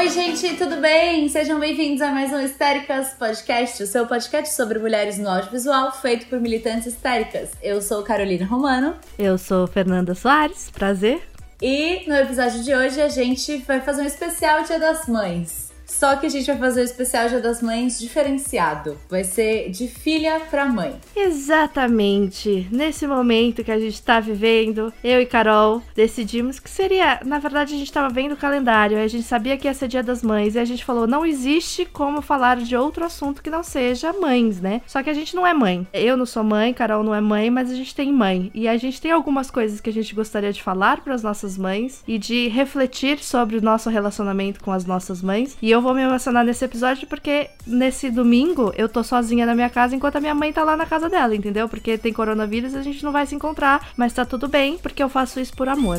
Oi, gente, tudo bem? Sejam bem-vindos a mais um Histéricas Podcast, o seu podcast sobre mulheres no audiovisual feito por militantes histéricas. Eu sou Carolina Romano. Eu sou Fernanda Soares, prazer. E no episódio de hoje a gente vai fazer um especial Dia das Mães. Só que a gente vai fazer o especial Dia das Mães diferenciado. Vai ser de filha para mãe. Exatamente. Nesse momento que a gente tá vivendo, eu e Carol decidimos que seria. Na verdade, a gente tava vendo o calendário, a gente sabia que ia ser Dia das Mães, e a gente falou: não existe como falar de outro assunto que não seja mães, né? Só que a gente não é mãe. Eu não sou mãe, Carol não é mãe, mas a gente tem mãe. E a gente tem algumas coisas que a gente gostaria de falar para as nossas mães e de refletir sobre o nosso relacionamento com as nossas mães. E eu vou vou me emocionar nesse episódio porque nesse domingo eu tô sozinha na minha casa enquanto a minha mãe tá lá na casa dela, entendeu? Porque tem coronavírus e a gente não vai se encontrar, mas tá tudo bem porque eu faço isso por amor.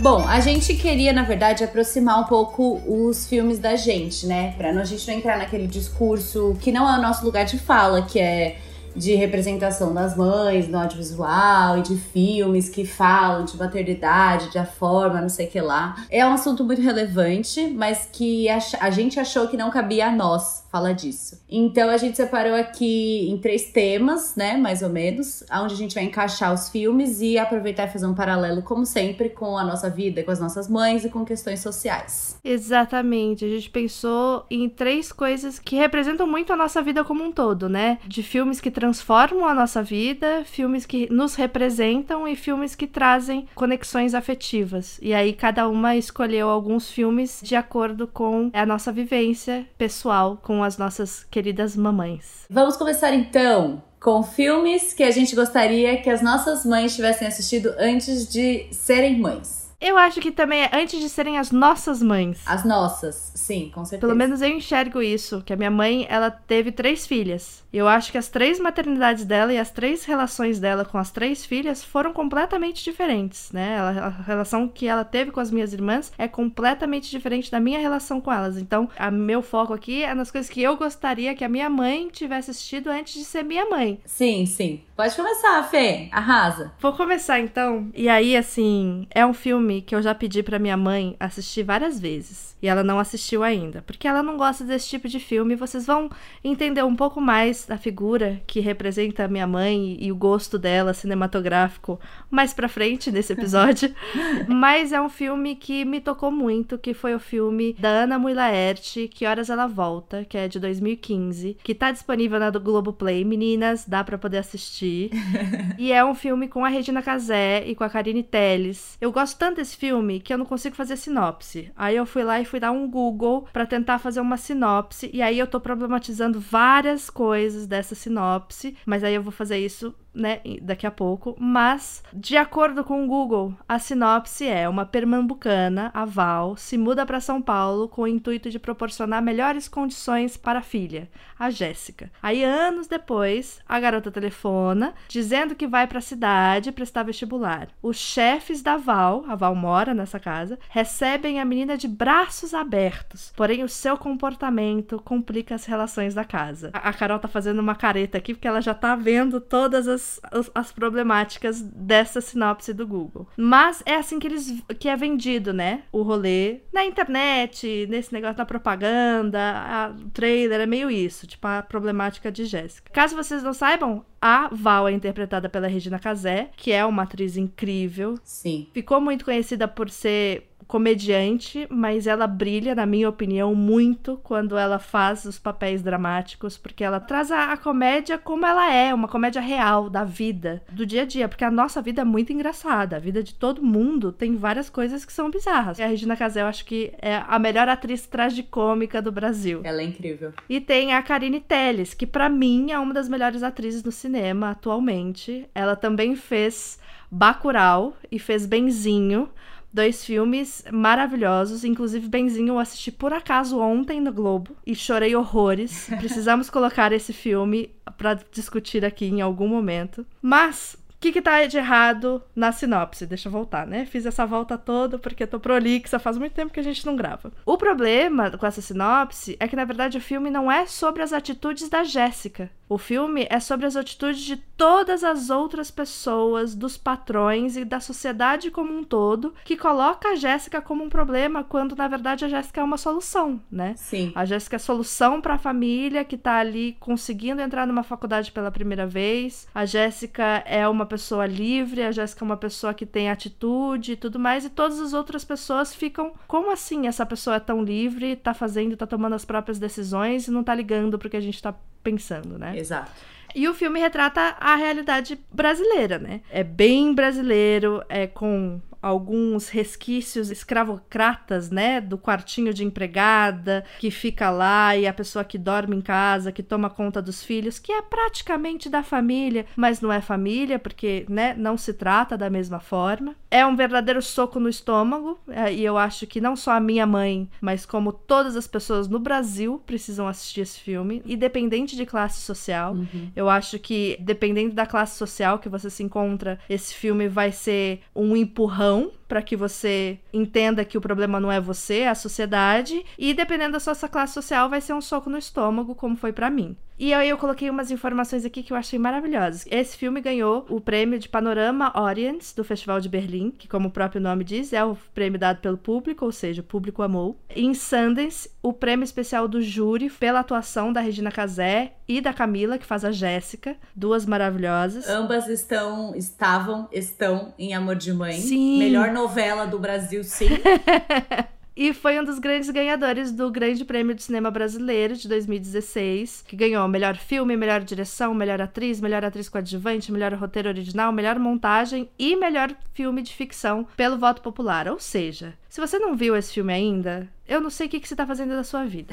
Bom, a gente queria, na verdade, aproximar um pouco os filmes da gente, né? Pra a gente não entrar naquele discurso que não é o nosso lugar de fala, que é de representação das mães no audiovisual e de filmes que falam de maternidade, de a forma, não sei o que lá. É um assunto muito relevante, mas que a, a gente achou que não cabia a nós fala disso. Então a gente separou aqui em três temas, né, mais ou menos, onde a gente vai encaixar os filmes e aproveitar e fazer um paralelo, como sempre, com a nossa vida, com as nossas mães e com questões sociais. Exatamente. A gente pensou em três coisas que representam muito a nossa vida como um todo, né? De filmes que transformam a nossa vida, filmes que nos representam e filmes que trazem conexões afetivas. E aí cada uma escolheu alguns filmes de acordo com a nossa vivência pessoal com as nossas queridas mamães. Vamos começar então com filmes que a gente gostaria que as nossas mães tivessem assistido antes de serem mães. Eu acho que também é antes de serem as nossas mães. As nossas, sim, com certeza. Pelo menos eu enxergo isso, que a minha mãe, ela teve três filhas. Eu acho que as três maternidades dela e as três relações dela com as três filhas foram completamente diferentes, né? a relação que ela teve com as minhas irmãs é completamente diferente da minha relação com elas. Então, o meu foco aqui é nas coisas que eu gostaria que a minha mãe tivesse assistido antes de ser minha mãe. Sim, sim. Pode começar, Fê. Arrasa. Vou começar então. E aí, assim, é um filme que eu já pedi para minha mãe assistir várias vezes. E ela não assistiu ainda. Porque ela não gosta desse tipo de filme. Vocês vão entender um pouco mais da figura que representa a minha mãe e o gosto dela cinematográfico mais pra frente nesse episódio. Mas é um filme que me tocou muito, que foi o filme da Ana Mui Laerte, Que Horas Ela Volta, que é de 2015, que tá disponível na do Globoplay. Meninas, dá para poder assistir assistir. e é um filme com a Regina Casé e com a Karine Telles. Eu gosto tanto desse filme que eu não consigo fazer sinopse. Aí eu fui lá e fui dar um Google para tentar fazer uma sinopse. E aí eu tô problematizando várias coisas dessa sinopse. Mas aí eu vou fazer isso né, daqui a pouco, mas de acordo com o Google, a sinopse é uma pernambucana, a Val, se muda para São Paulo com o intuito de proporcionar melhores condições para a filha, a Jéssica. Aí anos depois, a garota telefona dizendo que vai para a cidade prestar vestibular. Os chefes da Val, a Val mora nessa casa, recebem a menina de braços abertos, porém o seu comportamento complica as relações da casa. A, a Carol tá fazendo uma careta aqui porque ela já tá vendo todas as as, as problemáticas dessa sinopse do Google. Mas é assim que eles que é vendido, né? O rolê na internet, nesse negócio da propaganda, a, o trailer é meio isso, tipo a problemática de Jéssica. Caso vocês não saibam, a Val é interpretada pela Regina Casé, que é uma atriz incrível. Sim. Ficou muito conhecida por ser comediante, mas ela brilha, na minha opinião, muito quando ela faz os papéis dramáticos, porque ela traz a, a, comédia como ela é, uma comédia real da vida, do dia a dia, porque a nossa vida é muito engraçada, a vida de todo mundo tem várias coisas que são bizarras. E a Regina Casé, eu acho que é a melhor atriz tragicômica do Brasil. Ela é incrível. E tem a Karine Telles, que para mim é uma das melhores atrizes do cinema atualmente. Ela também fez Bacurau e fez Benzinho. Dois filmes maravilhosos. Inclusive, Benzinho eu assisti por acaso ontem no Globo e chorei horrores. Precisamos colocar esse filme para discutir aqui em algum momento. Mas que que tá de errado na sinopse? Deixa eu voltar, né? Fiz essa volta toda porque tô prolixa, faz muito tempo que a gente não grava. O problema com essa sinopse é que, na verdade, o filme não é sobre as atitudes da Jéssica. O filme é sobre as atitudes de todas as outras pessoas, dos patrões e da sociedade como um todo, que coloca a Jéssica como um problema, quando na verdade a Jéssica é uma solução, né? Sim. A Jéssica é solução para a família que tá ali conseguindo entrar numa faculdade pela primeira vez. A Jéssica é uma pessoa livre, a Jéssica é uma pessoa que tem atitude e tudo mais, e todas as outras pessoas ficam, como assim essa pessoa é tão livre, tá fazendo, tá tomando as próprias decisões e não tá ligando pro que a gente tá pensando, né? Exato. E o filme retrata a realidade brasileira, né? É bem brasileiro, é com alguns resquícios escravocratas, né, do quartinho de empregada que fica lá e a pessoa que dorme em casa, que toma conta dos filhos, que é praticamente da família, mas não é família porque, né, não se trata da mesma forma. É um verdadeiro soco no estômago é, e eu acho que não só a minha mãe, mas como todas as pessoas no Brasil precisam assistir esse filme, independente de classe social. Uhum. Eu acho que dependendo da classe social que você se encontra, esse filme vai ser um empurrão não para que você entenda que o problema não é você, é a sociedade, e dependendo da sua classe social vai ser um soco no estômago, como foi para mim. E aí eu coloquei umas informações aqui que eu achei maravilhosas. Esse filme ganhou o prêmio de Panorama Audience do Festival de Berlim, que como o próprio nome diz, é o prêmio dado pelo público, ou seja, o público amou. E em Sundance, o prêmio especial do júri pela atuação da Regina Casé e da Camila, que faz a Jéssica, duas maravilhosas. Ambas estão, estavam, estão em Amor de Mãe. Sim. Melhor novela do Brasil, sim. E foi um dos grandes ganhadores do Grande Prêmio de Cinema Brasileiro de 2016, que ganhou melhor filme, melhor direção, melhor atriz, melhor atriz coadjuvante, melhor roteiro original, melhor montagem e melhor filme de ficção pelo voto popular. Ou seja, se você não viu esse filme ainda, eu não sei o que, que você tá fazendo da sua vida.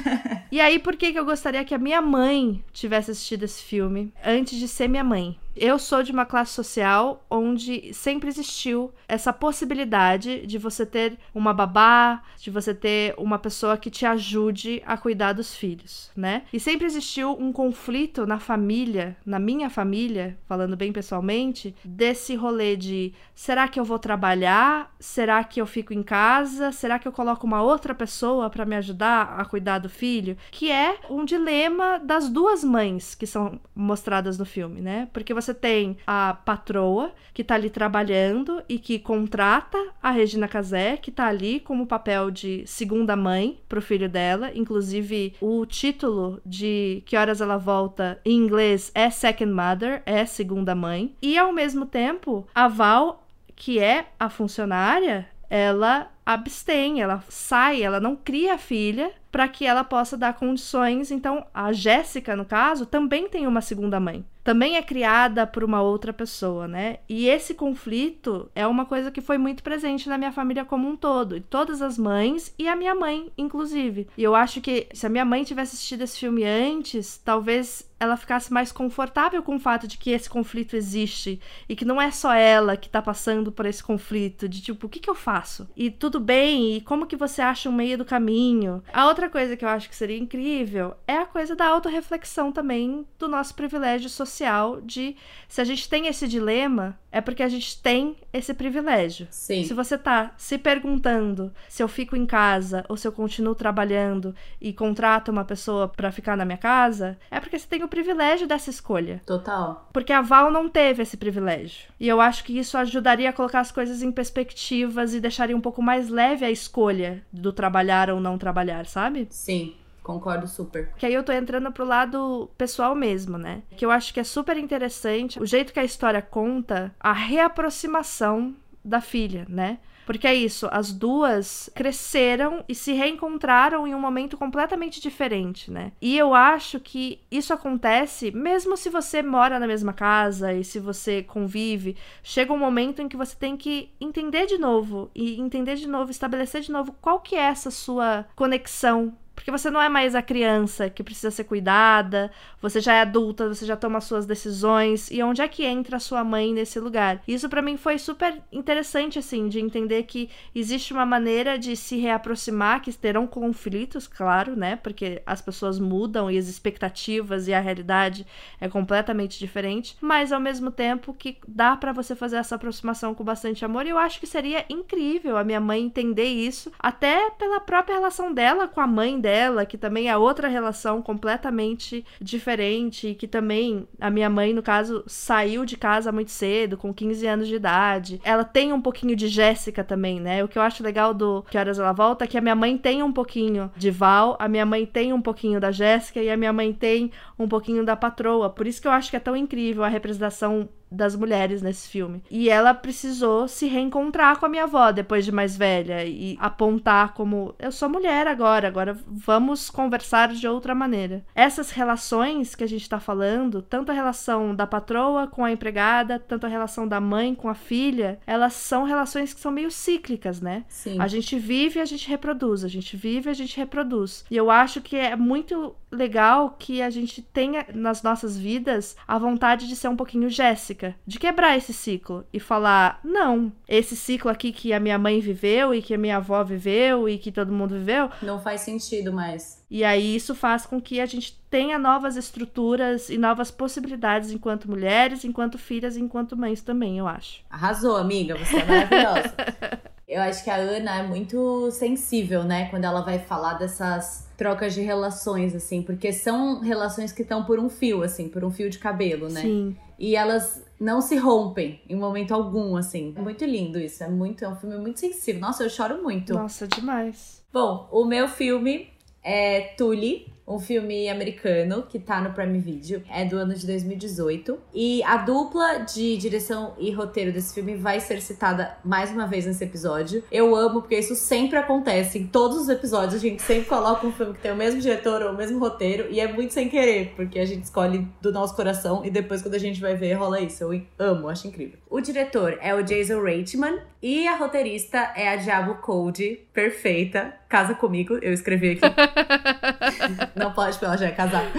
e aí, por que, que eu gostaria que a minha mãe tivesse assistido esse filme antes de ser minha mãe? Eu sou de uma classe social onde sempre existiu essa possibilidade de você ter uma babá, de você ter uma pessoa que te ajude a cuidar dos filhos, né? E sempre existiu um conflito na família, na minha família, falando bem pessoalmente, desse rolê de será que eu vou trabalhar? Será que eu fico em casa? Será que eu coloco uma outra pessoa para me ajudar a cuidar do filho? Que é um dilema das duas mães que são mostradas no filme, né? Porque você tem a patroa que tá ali trabalhando e que contrata a Regina Casé, que tá ali como papel de segunda mãe pro filho dela. Inclusive, o título de Que Horas Ela Volta em inglês é Second Mother, é segunda mãe. E ao mesmo tempo, a Val, que é a funcionária, ela abstém, ela sai, ela não cria a filha para que ela possa dar condições. Então, a Jéssica, no caso, também tem uma segunda mãe também é criada por uma outra pessoa, né? E esse conflito é uma coisa que foi muito presente na minha família como um todo, e todas as mães e a minha mãe, inclusive. E eu acho que se a minha mãe tivesse assistido esse filme antes, talvez ela ficasse mais confortável com o fato de que esse conflito existe e que não é só ela que tá passando por esse conflito, de tipo, o que que eu faço? E tudo bem, e como que você acha um meio do caminho? A outra coisa que eu acho que seria incrível é a coisa da autorreflexão também do nosso privilégio social de se a gente tem esse dilema, é porque a gente tem esse privilégio. Sim. Se você tá se perguntando se eu fico em casa ou se eu continuo trabalhando e contrato uma pessoa para ficar na minha casa, é porque você tem o privilégio dessa escolha. Total. Porque a Val não teve esse privilégio. E eu acho que isso ajudaria a colocar as coisas em perspectivas e deixaria um pouco mais leve a escolha do trabalhar ou não trabalhar, sabe? Sim. Concordo super. Que aí eu tô entrando pro lado pessoal mesmo, né? Que eu acho que é super interessante o jeito que a história conta a reaproximação da filha, né? Porque é isso, as duas cresceram e se reencontraram em um momento completamente diferente, né? E eu acho que isso acontece mesmo se você mora na mesma casa e se você convive. Chega um momento em que você tem que entender de novo e entender de novo, estabelecer de novo qual que é essa sua conexão Porque você não é mais a criança que precisa ser cuidada, você já é adulta, você já toma suas decisões. E onde é que entra a sua mãe nesse lugar? Isso para mim foi super interessante, assim, de entender que existe uma maneira de se reaproximar, que terão conflitos, claro, né? Porque as pessoas mudam e as expectativas e a realidade é completamente diferente. Mas ao mesmo tempo que dá para você fazer essa aproximação com bastante amor. E eu acho que seria incrível a minha mãe entender isso, até pela própria relação dela com a mãe dela, que também é outra relação completamente diferente, e que também a minha mãe, no caso, saiu de casa muito cedo, com 15 anos de idade. Ela tem um pouquinho de Jéssica também, né? O que eu acho legal do Que Horas Ela Volta é que a minha mãe tem um pouquinho de Val, a minha mãe tem um pouquinho da Jéssica e a minha mãe tem um pouquinho da patroa. Por isso que eu acho que é tão incrível a representação das mulheres nesse filme. E ela precisou se reencontrar com a minha avó depois de mais velha e apontar como eu sou mulher agora, agora vamos conversar de outra maneira. Essas relações que a gente tá falando, tanto a relação da patroa com a empregada, tanto a relação da mãe com a filha, elas são relações que são meio cíclicas, né? Sim. A gente vive e a gente reproduz, a gente vive e a gente reproduz. E eu acho que é muito legal que a gente tenha nas nossas vidas a vontade de ser um pouquinho Jéssica, de quebrar esse ciclo e falar: não, esse ciclo aqui que a minha mãe viveu e que a minha avó viveu e que todo mundo viveu. Não faz sentido mais. E aí isso faz com que a gente tenha novas estruturas e novas possibilidades enquanto mulheres, enquanto filhas, enquanto mães também, eu acho. Arrasou, amiga, você é maravilhosa. eu acho que a Ana é muito sensível, né, quando ela vai falar dessas trocas de relações, assim, porque são relações que estão por um fio, assim, por um fio de cabelo, né? Sim. E elas não se rompem em momento algum, assim. É muito lindo isso, é muito, é um filme muito sensível. Nossa, eu choro muito. Nossa, demais. Bom, o meu filme é Tully, um filme americano que tá no Prime Video, é do ano de 2018. E a dupla de direção e roteiro desse filme vai ser citada mais uma vez nesse episódio. Eu amo, porque isso sempre acontece. Em todos os episódios, a gente sempre coloca um filme que tem o mesmo diretor ou o mesmo roteiro, e é muito sem querer, porque a gente escolhe do nosso coração e depois, quando a gente vai ver, rola isso. Eu amo, acho incrível. O diretor é o Jason Reitman e a roteirista é a Diablo Code, perfeita. Casa comigo, eu escrevi aqui. Não pode, porque ela já é casada.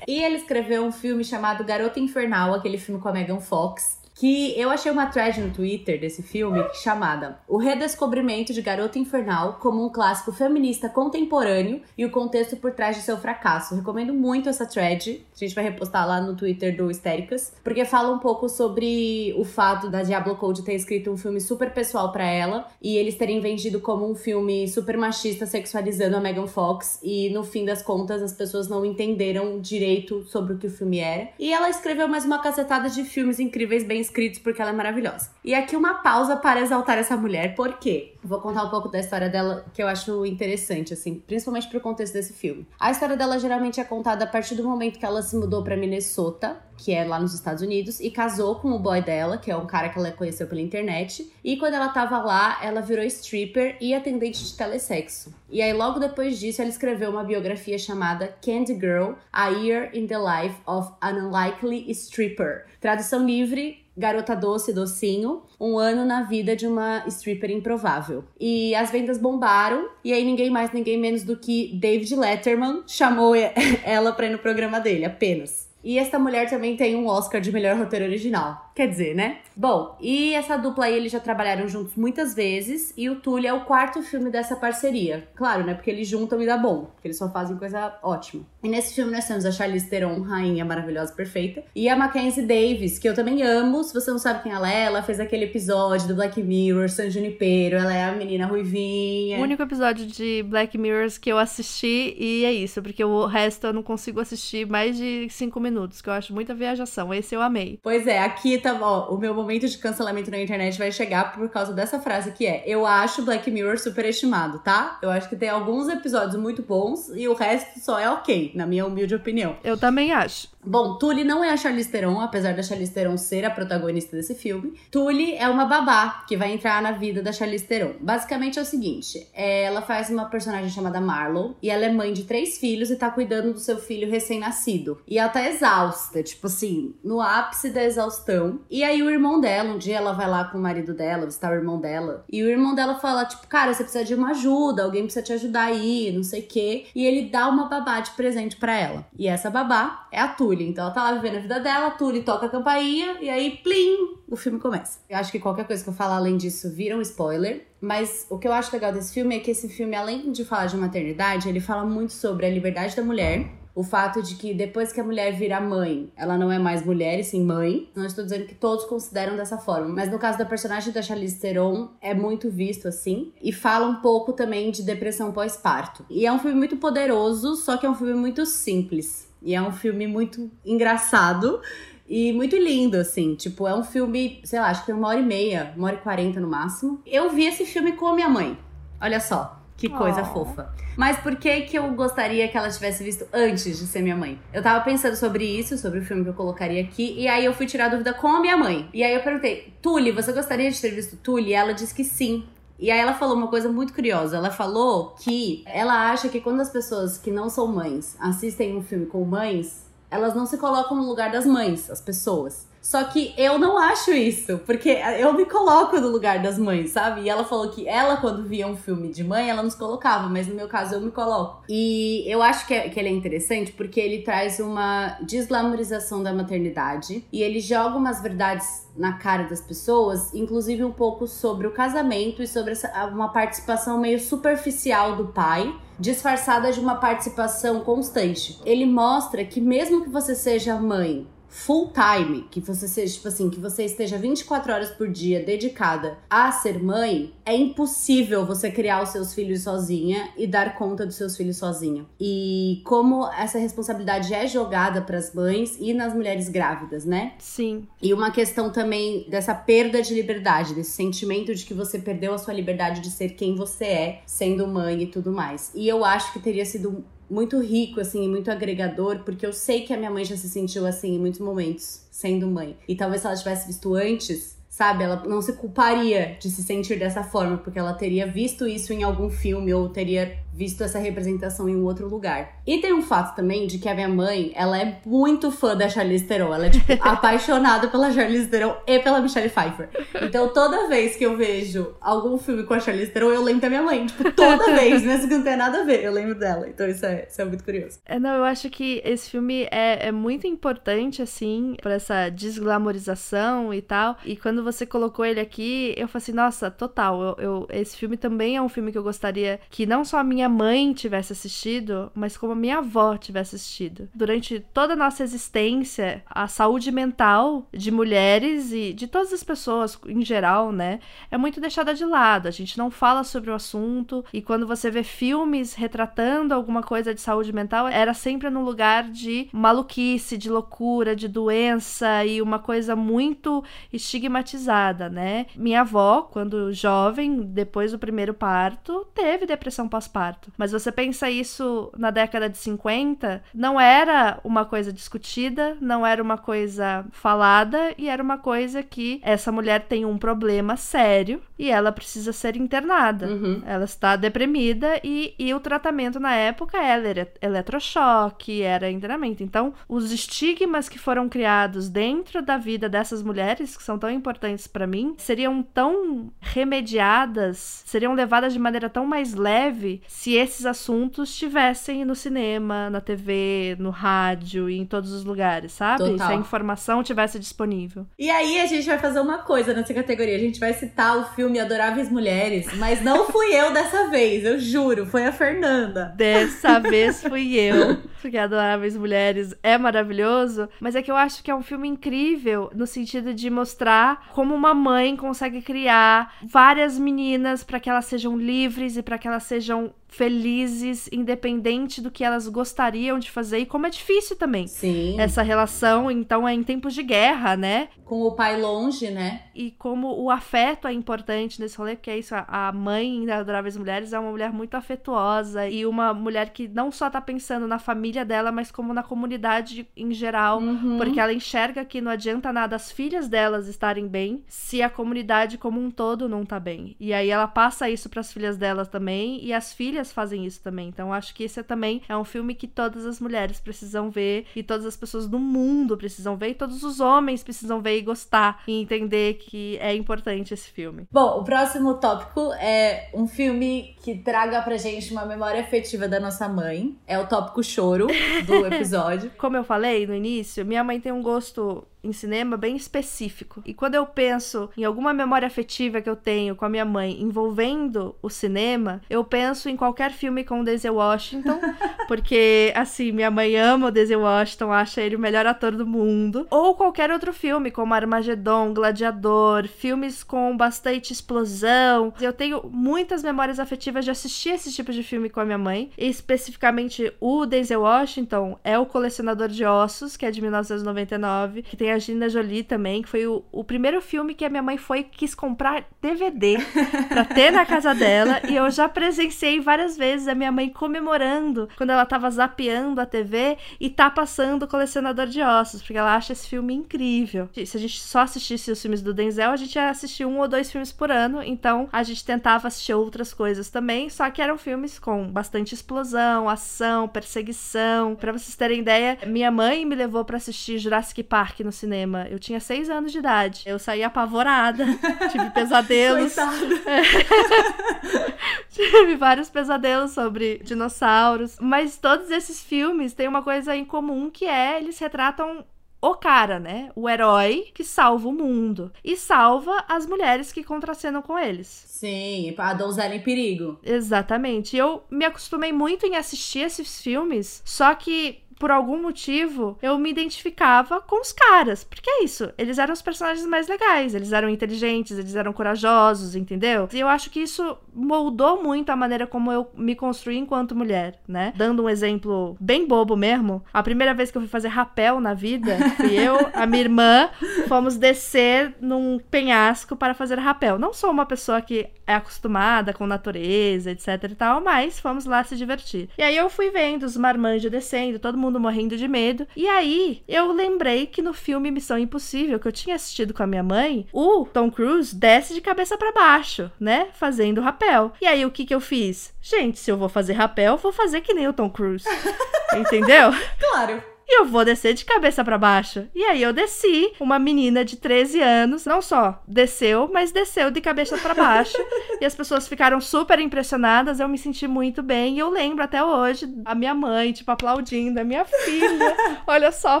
E ele escreveu um filme chamado Garota Infernal, aquele filme com a Megan Fox que eu achei uma thread no Twitter desse filme chamada O Redescobrimento de Garota Infernal como um clássico feminista contemporâneo e o contexto por trás de seu fracasso. Recomendo muito essa thread, a gente vai repostar lá no Twitter do Histéricas, porque fala um pouco sobre o fato da Diablo Code ter escrito um filme super pessoal para ela e eles terem vendido como um filme super machista sexualizando a Megan Fox e no fim das contas as pessoas não entenderam direito sobre o que o filme era. E ela escreveu mais uma cacetada de filmes incríveis bem inscritos porque ela é maravilhosa. E aqui uma pausa para exaltar essa mulher, por quê? Vou contar um pouco da história dela que eu acho interessante, assim, principalmente pro contexto desse filme. A história dela geralmente é contada a partir do momento que ela se mudou para Minnesota, que é lá nos Estados Unidos, e casou com o boy dela, que é um cara que ela conheceu pela internet. E quando ela tava lá, ela virou stripper e atendente de telesexo. E aí, logo depois disso, ela escreveu uma biografia chamada Candy Girl: A Year in the Life of an Unlikely Stripper. Tradução livre: Garota Doce Docinho, um ano na vida de uma stripper improvável. E as vendas bombaram, e aí ninguém mais, ninguém menos do que David Letterman chamou ela pra ir no programa dele, apenas. E essa mulher também tem um Oscar de melhor roteiro original. Quer dizer, né? Bom, e essa dupla aí eles já trabalharam juntos muitas vezes e o Tully é o quarto filme dessa parceria. Claro, né? Porque eles juntam e dá bom, porque eles só fazem coisa ótima. E nesse filme nós temos a Charlize Theron, rainha maravilhosa, perfeita, e a Mackenzie Davis, que eu também amo. Se você não sabe quem ela é, ela fez aquele episódio do Black Mirror, San Junipero, ela é a menina ruivinha. O único episódio de Black Mirrors que eu assisti e é isso, porque o resto eu não consigo assistir mais de cinco minutos, que eu acho muita viajação. Esse eu amei. Pois é, aqui tá, ó, o meu momento de cancelamento na internet vai chegar por causa dessa frase que é: Eu acho Black Mirror superestimado, tá? Eu acho que tem alguns episódios muito bons e o resto só é ok, na minha humilde opinião. Eu também acho. Bom, Tully não é a Charlize Theron, apesar da Charlize Theron ser a protagonista desse filme. Tully é uma babá que vai entrar na vida da Charlize Theron. Basicamente é o seguinte, ela faz uma personagem chamada Marlowe e ela é mãe de três filhos e tá cuidando do seu filho recém-nascido. E ela tá exausta, tipo assim, no ápice da exaustão. E aí o irmão dela, um dia ela vai lá com o marido dela, visitar o irmão dela, e o irmão dela fala, tipo, cara, você precisa de uma ajuda, alguém precisa te ajudar aí, não sei o quê. E ele dá uma babá de presente para ela. E essa babá é a Tully. Tully. Então ela tá lá vivendo a vida dela, Tully toca a campainha e aí, plim, o filme começa. Eu acho que qualquer coisa que eu falar além disso vira um spoiler. Mas o que eu acho legal desse filme é que esse filme, além de falar de maternidade, ele fala muito sobre a liberdade da mulher, o fato de que depois que a mulher vira mãe, ela não é mais mulher e sim mãe. Não estou dizendo que todos consideram dessa forma, mas no caso da personagem da Charlize Theron é muito visto assim e fala um pouco também de depressão pós-parto. E é um filme muito poderoso, só que é um filme muito simples. E é um filme muito engraçado e muito lindo, assim. Tipo, é um filme, sei lá, acho que tem uma hora e meia, uma hora e quarenta no máximo. Eu vi esse filme com a minha mãe. Olha só. Que coisa oh. fofa. Mas por que que eu gostaria que ela tivesse visto antes de ser minha mãe? Eu tava pensando sobre isso, sobre o filme que eu colocaria aqui, e aí eu fui tirar dúvida com a minha mãe. E aí eu perguntei, Tully, você gostaria de ter visto Tully? E ela disse que sim. E aí ela falou uma coisa muito curiosa. Ela falou que ela acha que quando as pessoas que não são mães assistem um filme com mães, elas não se colocam no lugar das mães, as pessoas. Só que eu não acho isso, porque eu me coloco no lugar das mães, sabe? E ela falou que ela, quando via um filme de mãe, ela não se colocava, mas no meu caso eu me coloco. E eu acho que, é, que ele é interessante porque ele traz uma desglamorização da maternidade e ele joga umas verdades na cara das pessoas, inclusive um pouco sobre o casamento e sobre essa, uma participação meio superficial do pai disfarçada de uma participação constante. Ele mostra que mesmo que você seja mãe full time, que você seja, tipo assim, que você esteja 24 horas por dia dedicada a ser mãe, é impossível você criar os seus filhos sozinha e dar conta dos seus filhos sozinha. E como essa responsabilidade é jogada para as mães e nas mulheres grávidas, né? Sim. E uma questão também dessa perda de liberdade, desse sentimento de que você perdeu a sua liberdade de ser quem você é, sendo mãe e tudo mais. E eu acho que teria sido muito rico, assim, muito agregador, porque eu sei que a minha mãe já se sentiu assim em muitos momentos, sendo mãe. E talvez se ela tivesse visto antes, sabe? Ela não se culparia de se sentir dessa forma, porque ela teria visto isso em algum filme ou teria visto essa representação em um outro lugar. E tem um fato também de que a minha mãe, ela é muito fã da Charlize Theron. Ela é, tipo, apaixonada pela Charlize Theron e pela Michelle Pfeiffer. Então, toda vez que eu vejo algum filme com a Charlize Theron, eu lembro da minha mãe. Tipo, toda vez, mesmo que não tenha nada a ver, eu lembro dela. Então, isso é, isso é muito curioso. É, não, eu acho que esse filme é, é muito importante, assim, por essa desglamorização e tal. E quando você colocou ele aqui, eu falei assim, nossa, total. Eu, eu, esse filme também é um filme que eu gostaria que não só a minha mãe tivesse assistido, mas como a minha avó tivesse assistido. Durante toda a nossa existência, a saúde mental de mulheres e de todas as pessoas em geral, né, é muito deixada de lado. A gente não fala sobre o assunto e quando você vê filmes retratando alguma coisa de saúde mental, era sempre no lugar de maluquice, de loucura, de doença e uma coisa muito estigmatizada, né? Minha avó, quando jovem, depois do primeiro parto, teve depressão pós-parto fato. Mas você pensa isso na década de 50, não era uma coisa discutida, não era uma coisa falada e era uma coisa que essa mulher tem um problema sério e ela precisa ser internada. Uhum. Ela está deprimida e, e o tratamento na época era eletrochoque, era internamento. Então, os estigmas que foram criados dentro da vida dessas mulheres, que são tão importantes para mim, seriam tão remediadas, seriam levadas de maneira tão mais leve se se esses assuntos estivessem no cinema, na TV, no rádio e em todos os lugares, sabe? Total. Se a informação tivesse disponível. E aí a gente vai fazer uma coisa nessa categoria. A gente vai citar o filme Adoráveis Mulheres, mas não fui eu dessa vez, eu juro, foi a Fernanda. Dessa vez fui eu. Porque Adoráveis Mulheres é maravilhoso, mas é que eu acho que é um filme incrível no sentido de mostrar como uma mãe consegue criar várias meninas para que elas sejam livres e para que elas sejam felizes, independente do que elas gostariam de fazer e como é difícil também. Sim. Essa relação, então é em tempos de guerra, né? Com o pai longe, né? E como o afeto é importante nesse rolê, porque é isso, a mãe da Adoráveis Mulheres é uma mulher muito afetuosa e uma mulher que não só tá pensando na família dela, mas como na comunidade em geral, Uhum. porque ela enxerga que não adianta nada as filhas delas estarem bem se a comunidade como um todo não tá bem. E aí ela passa isso para as filhas dela também e as filhas fazem isso também. Então acho que esse é também é um filme que todas as mulheres precisam ver e todas as pessoas do mundo precisam ver e todos os homens precisam ver e gostar e entender que é importante esse filme. Bom, o próximo tópico é um filme que traga pra gente uma memória afetiva da nossa mãe. É o tópico choro do episódio. Como eu falei no início, minha mãe tem um gosto em cinema bem específico. E quando eu penso em alguma memória afetiva que eu tenho com a minha mãe envolvendo o cinema, eu penso em qualquer filme com o Denzel Washington, porque assim, minha mãe ama o Denzel Washington, acha ele o melhor ator do mundo, ou qualquer outro filme como Armagedon, Gladiador, filmes com bastante explosão. Eu tenho muitas memórias afetivas de assistir esse tipo de filme com a minha mãe, e especificamente o Denzel Washington é o Colecionador de Ossos, que é de 1999, que tem a Gina Jolie também, que foi o, o primeiro filme que a minha mãe foi quis comprar DVD pra ter na casa dela. E eu já presenciei várias vezes a minha mãe comemorando quando ela tava zapeando a TV e tá passando o colecionador de ossos, porque ela acha esse filme incrível. Se a gente só assistisse os filmes do Denzel, a gente ia assistir um ou dois filmes por ano. Então a gente tentava assistir outras coisas também, só que eram filmes com bastante explosão, ação, perseguição. Para vocês terem ideia, minha mãe me levou para assistir Jurassic Park no cinema. Eu tinha seis anos de idade. Eu saí apavorada, tive pesadelos. tive vários pesadelos sobre dinossauros. Mas todos esses filmes têm uma coisa em comum que é eles retratam o cara, né? O herói que salva o mundo. E salva as mulheres que contracenam com eles. Sim, a donzela em perigo. Exatamente. Eu me acostumei muito em assistir esses filmes, só que por algum motivo, eu me identificava com os caras. Porque é isso, eles eram os personagens mais legais, eles eram inteligentes, eles eram corajosos, entendeu? E eu acho que isso moldou muito a maneira como eu me construí enquanto mulher, né? Dando um exemplo bem bobo mesmo, a primeira vez que eu fui fazer rapel na vida, fui eu, a minha irmã, fomos descer num penhasco para fazer rapel. Não sou uma pessoa que é acostumada com natureza, etc e tal, mas fomos lá se divertir. E aí eu fui vendo os marmanjos descendo, todo mundo morrendo de medo. E aí eu lembrei que no filme Missão Impossível, que eu tinha assistido com a minha mãe, o Tom Cruise desce de cabeça para baixo, né? Fazendo rapel. E aí o que que eu fiz? Gente, se eu vou fazer rapel, vou fazer que nem o Tom Cruise. Entendeu? Claro. E eu vou descer de cabeça para baixo. E aí eu desci, uma menina de 13 anos, não só desceu, mas desceu de cabeça para baixo. e as pessoas ficaram super impressionadas, eu me senti muito bem. E eu lembro até hoje a minha mãe, tipo, aplaudindo, a minha filha. Olha só,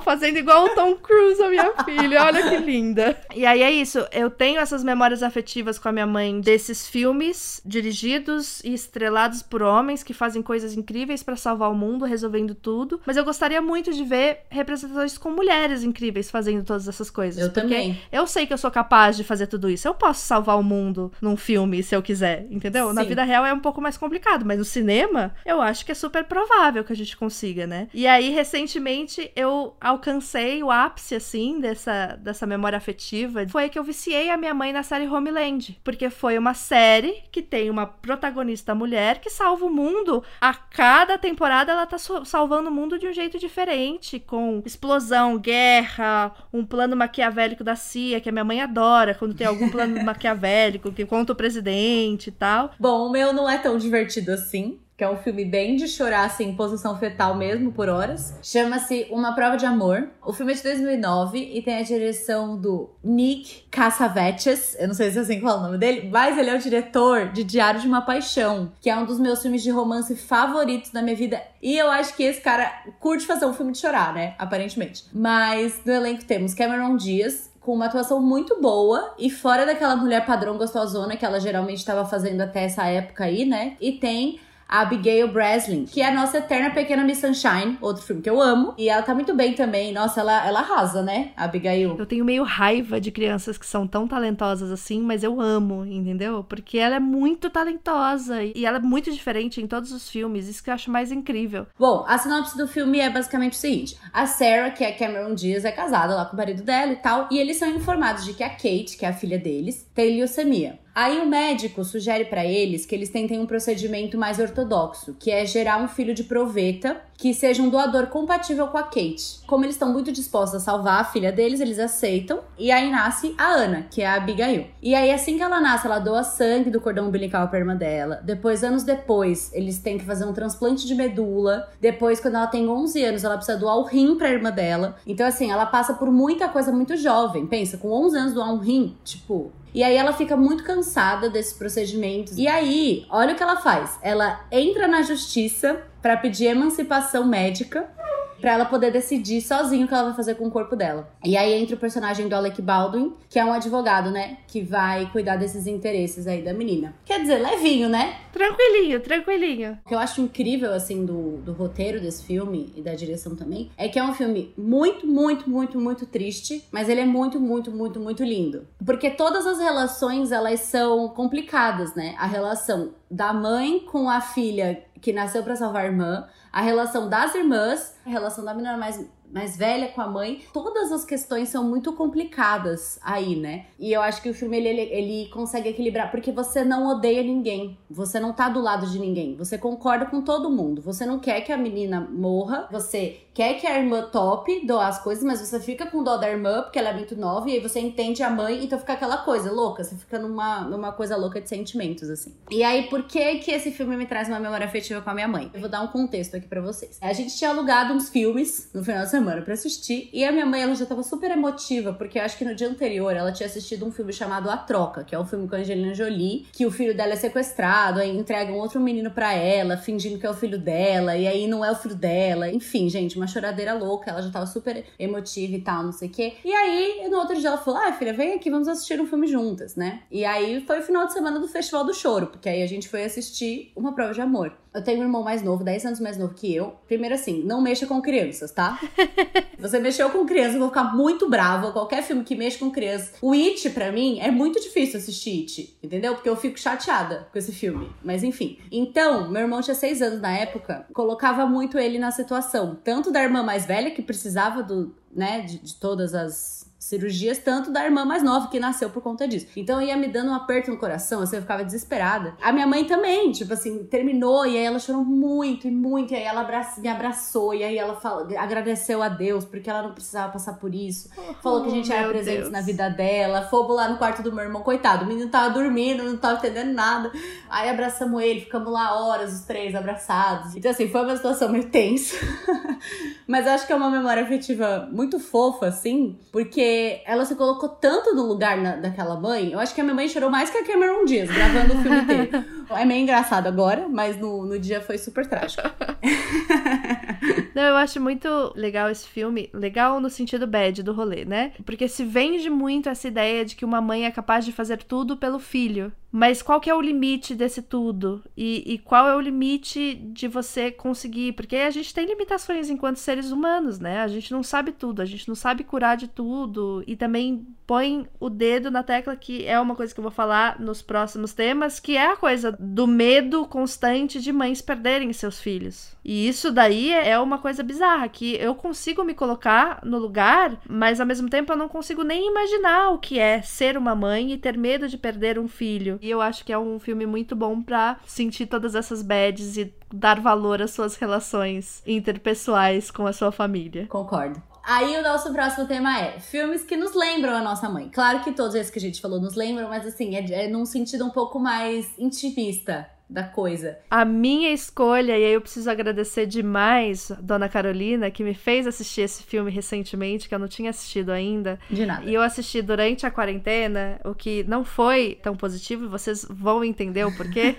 fazendo igual o Tom Cruise, a minha filha. Olha que linda. E aí é isso, eu tenho essas memórias afetivas com a minha mãe desses filmes dirigidos e estrelados por homens que fazem coisas incríveis para salvar o mundo, resolvendo tudo. Mas eu gostaria muito de ver representações com mulheres incríveis fazendo todas essas coisas. Eu também. Eu sei que eu sou capaz de fazer tudo isso. Eu posso salvar o mundo num filme se eu quiser, entendeu? Sim. Na vida real é um pouco mais complicado, mas no cinema eu acho que é super provável que a gente consiga, né? E aí, recentemente, eu alcancei o ápice, assim, dessa, dessa memória afetiva. Foi que eu viciei a minha mãe na série Homeland. Porque foi uma série que tem uma protagonista mulher que salva o mundo. A cada temporada ela tá salvando o mundo de um jeito diferente com explosão, guerra, um plano maquiavélico da CIA, que a minha mãe adora, quando tem algum plano maquiavélico que conta o presidente e tal. Bom, o meu não é tão divertido assim. Que é um filme bem de chorar, assim, em posição fetal mesmo, por horas. Chama-se Uma Prova de Amor. O filme é de 2009 e tem a direção do Nick Cassavetes. Eu não sei se é assim que fala o nome dele, mas ele é o diretor de Diário de uma Paixão, que é um dos meus filmes de romance favoritos da minha vida. E eu acho que esse cara curte fazer um filme de chorar, né? Aparentemente. Mas no elenco temos Cameron Diaz, com uma atuação muito boa e fora daquela mulher padrão gostosona que ela geralmente estava fazendo até essa época aí, né? E tem a Abigail Breslin, que é a nossa eterna pequena Miss Sunshine, outro filme que eu amo. E ela tá muito bem também. Nossa, ela, ela arrasa, né, a Abigail? Eu tenho meio raiva de crianças que são tão talentosas assim, mas eu amo, entendeu? Porque ela é muito talentosa e ela é muito diferente em todos os filmes. Isso que eu acho mais incrível. Bom, a sinopse do filme é basicamente o seguinte: a Sarah, que é Cameron Diaz, é casada lá com o marido dela e tal, e eles são informados de que a Kate, que é a filha deles, tem leucemia. Aí o médico sugere para eles que eles tentem um procedimento mais ortodoxo, que é gerar um filho de proveta que seja um doador compatível com a Kate. Como eles estão muito dispostos a salvar a filha deles, eles aceitam. E aí nasce a Ana, que é a Abigail. E aí assim que ela nasce, ela doa sangue do cordão umbilical pra irmã dela. Depois, anos depois, eles têm que fazer um transplante de medula. Depois, quando ela tem 11 anos, ela precisa doar o rim pra irmã dela. Então assim, ela passa por muita coisa muito jovem. Pensa, com 11 anos doar um rim, tipo, e aí ela fica muito cansada desses procedimentos. E aí, olha o que ela faz. Ela entra na justiça para pedir emancipação médica para ela poder decidir sozinho o que ela vai fazer com o corpo dela. E aí entra o personagem do Alec Baldwin, que é um advogado, né, que vai cuidar desses interesses aí da menina. Quer dizer, levinho, né? Tranquilinho, tranquilinho. O que eu acho incrível, assim, do, do roteiro desse filme e da direção também, é que é um filme muito, muito, muito, muito triste, mas ele é muito, muito, muito, muito lindo. Porque todas as relações, elas são complicadas, né? A relação da mãe com a filha que nasceu para salvar a irmã, a relação das irmãs, a relação da menina mais mais velha com a mãe. Todas as questões são muito complicadas aí, né? E eu acho que o filme ele, ele, ele, consegue equilibrar, porque você não odeia ninguém, você não tá do lado de ninguém, você concorda com todo mundo. Você não quer que a menina morra, você quer que a irmã top doar as coisas, mas você fica com dó da irmã porque ela é muito nova e aí você entende a mãe, então fica aquela coisa louca, você fica numa, numa coisa louca de sentimentos, assim. E aí, por que que esse filme me traz uma memória afetiva com a minha mãe? Eu vou dar um contexto aqui para vocês. A gente tinha alugado uns filmes no final de semana para assistir e a minha mãe, ela já tava super emotiva, porque eu acho que no dia anterior ela tinha assistido um filme chamado A Troca, que é um filme com a Angelina Jolie, que o filho dela é sequestrado, aí entregam outro menino para ela, fingindo que é o filho dela, e aí não é o filho dela. Enfim, gente, uma choradeira louca, ela já tava super emotiva e tal, não sei o quê. E aí, no outro dia ela falou: ah, filha, vem aqui, vamos assistir um filme juntas, né? E aí foi o final de semana do Festival do Choro, porque aí a gente foi assistir Uma Prova de Amor. Eu tenho um irmão mais novo, 10 anos mais novo que eu. Primeiro assim, não mexa com crianças, tá? Você mexeu com criança, eu vou ficar muito brava. Qualquer filme que mexa com criança. O It, pra mim, é muito difícil assistir It, entendeu? Porque eu fico chateada com esse filme. Mas enfim. Então, meu irmão tinha 6 anos na época, colocava muito ele na situação. Tanto da irmã mais velha, que precisava do, né, de, de todas as cirurgias, tanto da irmã mais nova que nasceu por conta disso. Então ia me dando um aperto no coração, assim, eu ficava desesperada. A minha mãe também, tipo assim, terminou e aí ela chorou muito e muito, e aí ela me abraçou, e aí ela falou, agradeceu a Deus porque ela não precisava passar por isso. Falou que a gente oh, era presente Deus. na vida dela. Fomos lá no quarto do meu irmão, coitado, o menino tava dormindo, não tava entendendo nada. Aí abraçamos ele, ficamos lá horas, os três abraçados. Então, assim, foi uma situação meio tensa. Mas acho que é uma memória afetiva muito fofa, assim, porque ela se colocou tanto no lugar na, daquela mãe. Eu acho que a minha mãe chorou mais que a Cameron Diaz gravando o filme inteiro. É meio engraçado agora, mas no, no dia foi super trágico. Não, eu acho muito legal esse filme. Legal no sentido bad do rolê, né? Porque se vende muito essa ideia de que uma mãe é capaz de fazer tudo pelo filho. Mas qual que é o limite desse tudo? E, e, qual é o limite de você conseguir? Porque a gente tem limitações enquanto seres humanos, né? A gente não sabe tudo, a gente não sabe curar de tudo. E também põe o dedo na tecla que é uma coisa que eu vou falar nos próximos temas, que é a coisa do medo constante de mães perderem seus filhos. E isso daí é uma coisa bizarra, que eu consigo me colocar no lugar, mas ao mesmo tempo eu não consigo nem imaginar o que é ser uma mãe e ter medo de perder um filho. E eu acho que é um filme muito bom para sentir todas essas bads e dar valor às suas relações interpessoais com a sua família. Concordo. Aí o nosso próximo tema é filmes que nos lembram a nossa mãe. Claro que todos esses que a gente falou nos lembram, mas assim, é, é num sentido um pouco mais intimista da coisa. A minha escolha, e aí eu preciso agradecer demais Dona Carolina, que me fez assistir esse filme recentemente, que eu não tinha assistido ainda. De nada. E eu assisti durante a quarentena, o que não foi tão positivo, e vocês vão entender o porquê.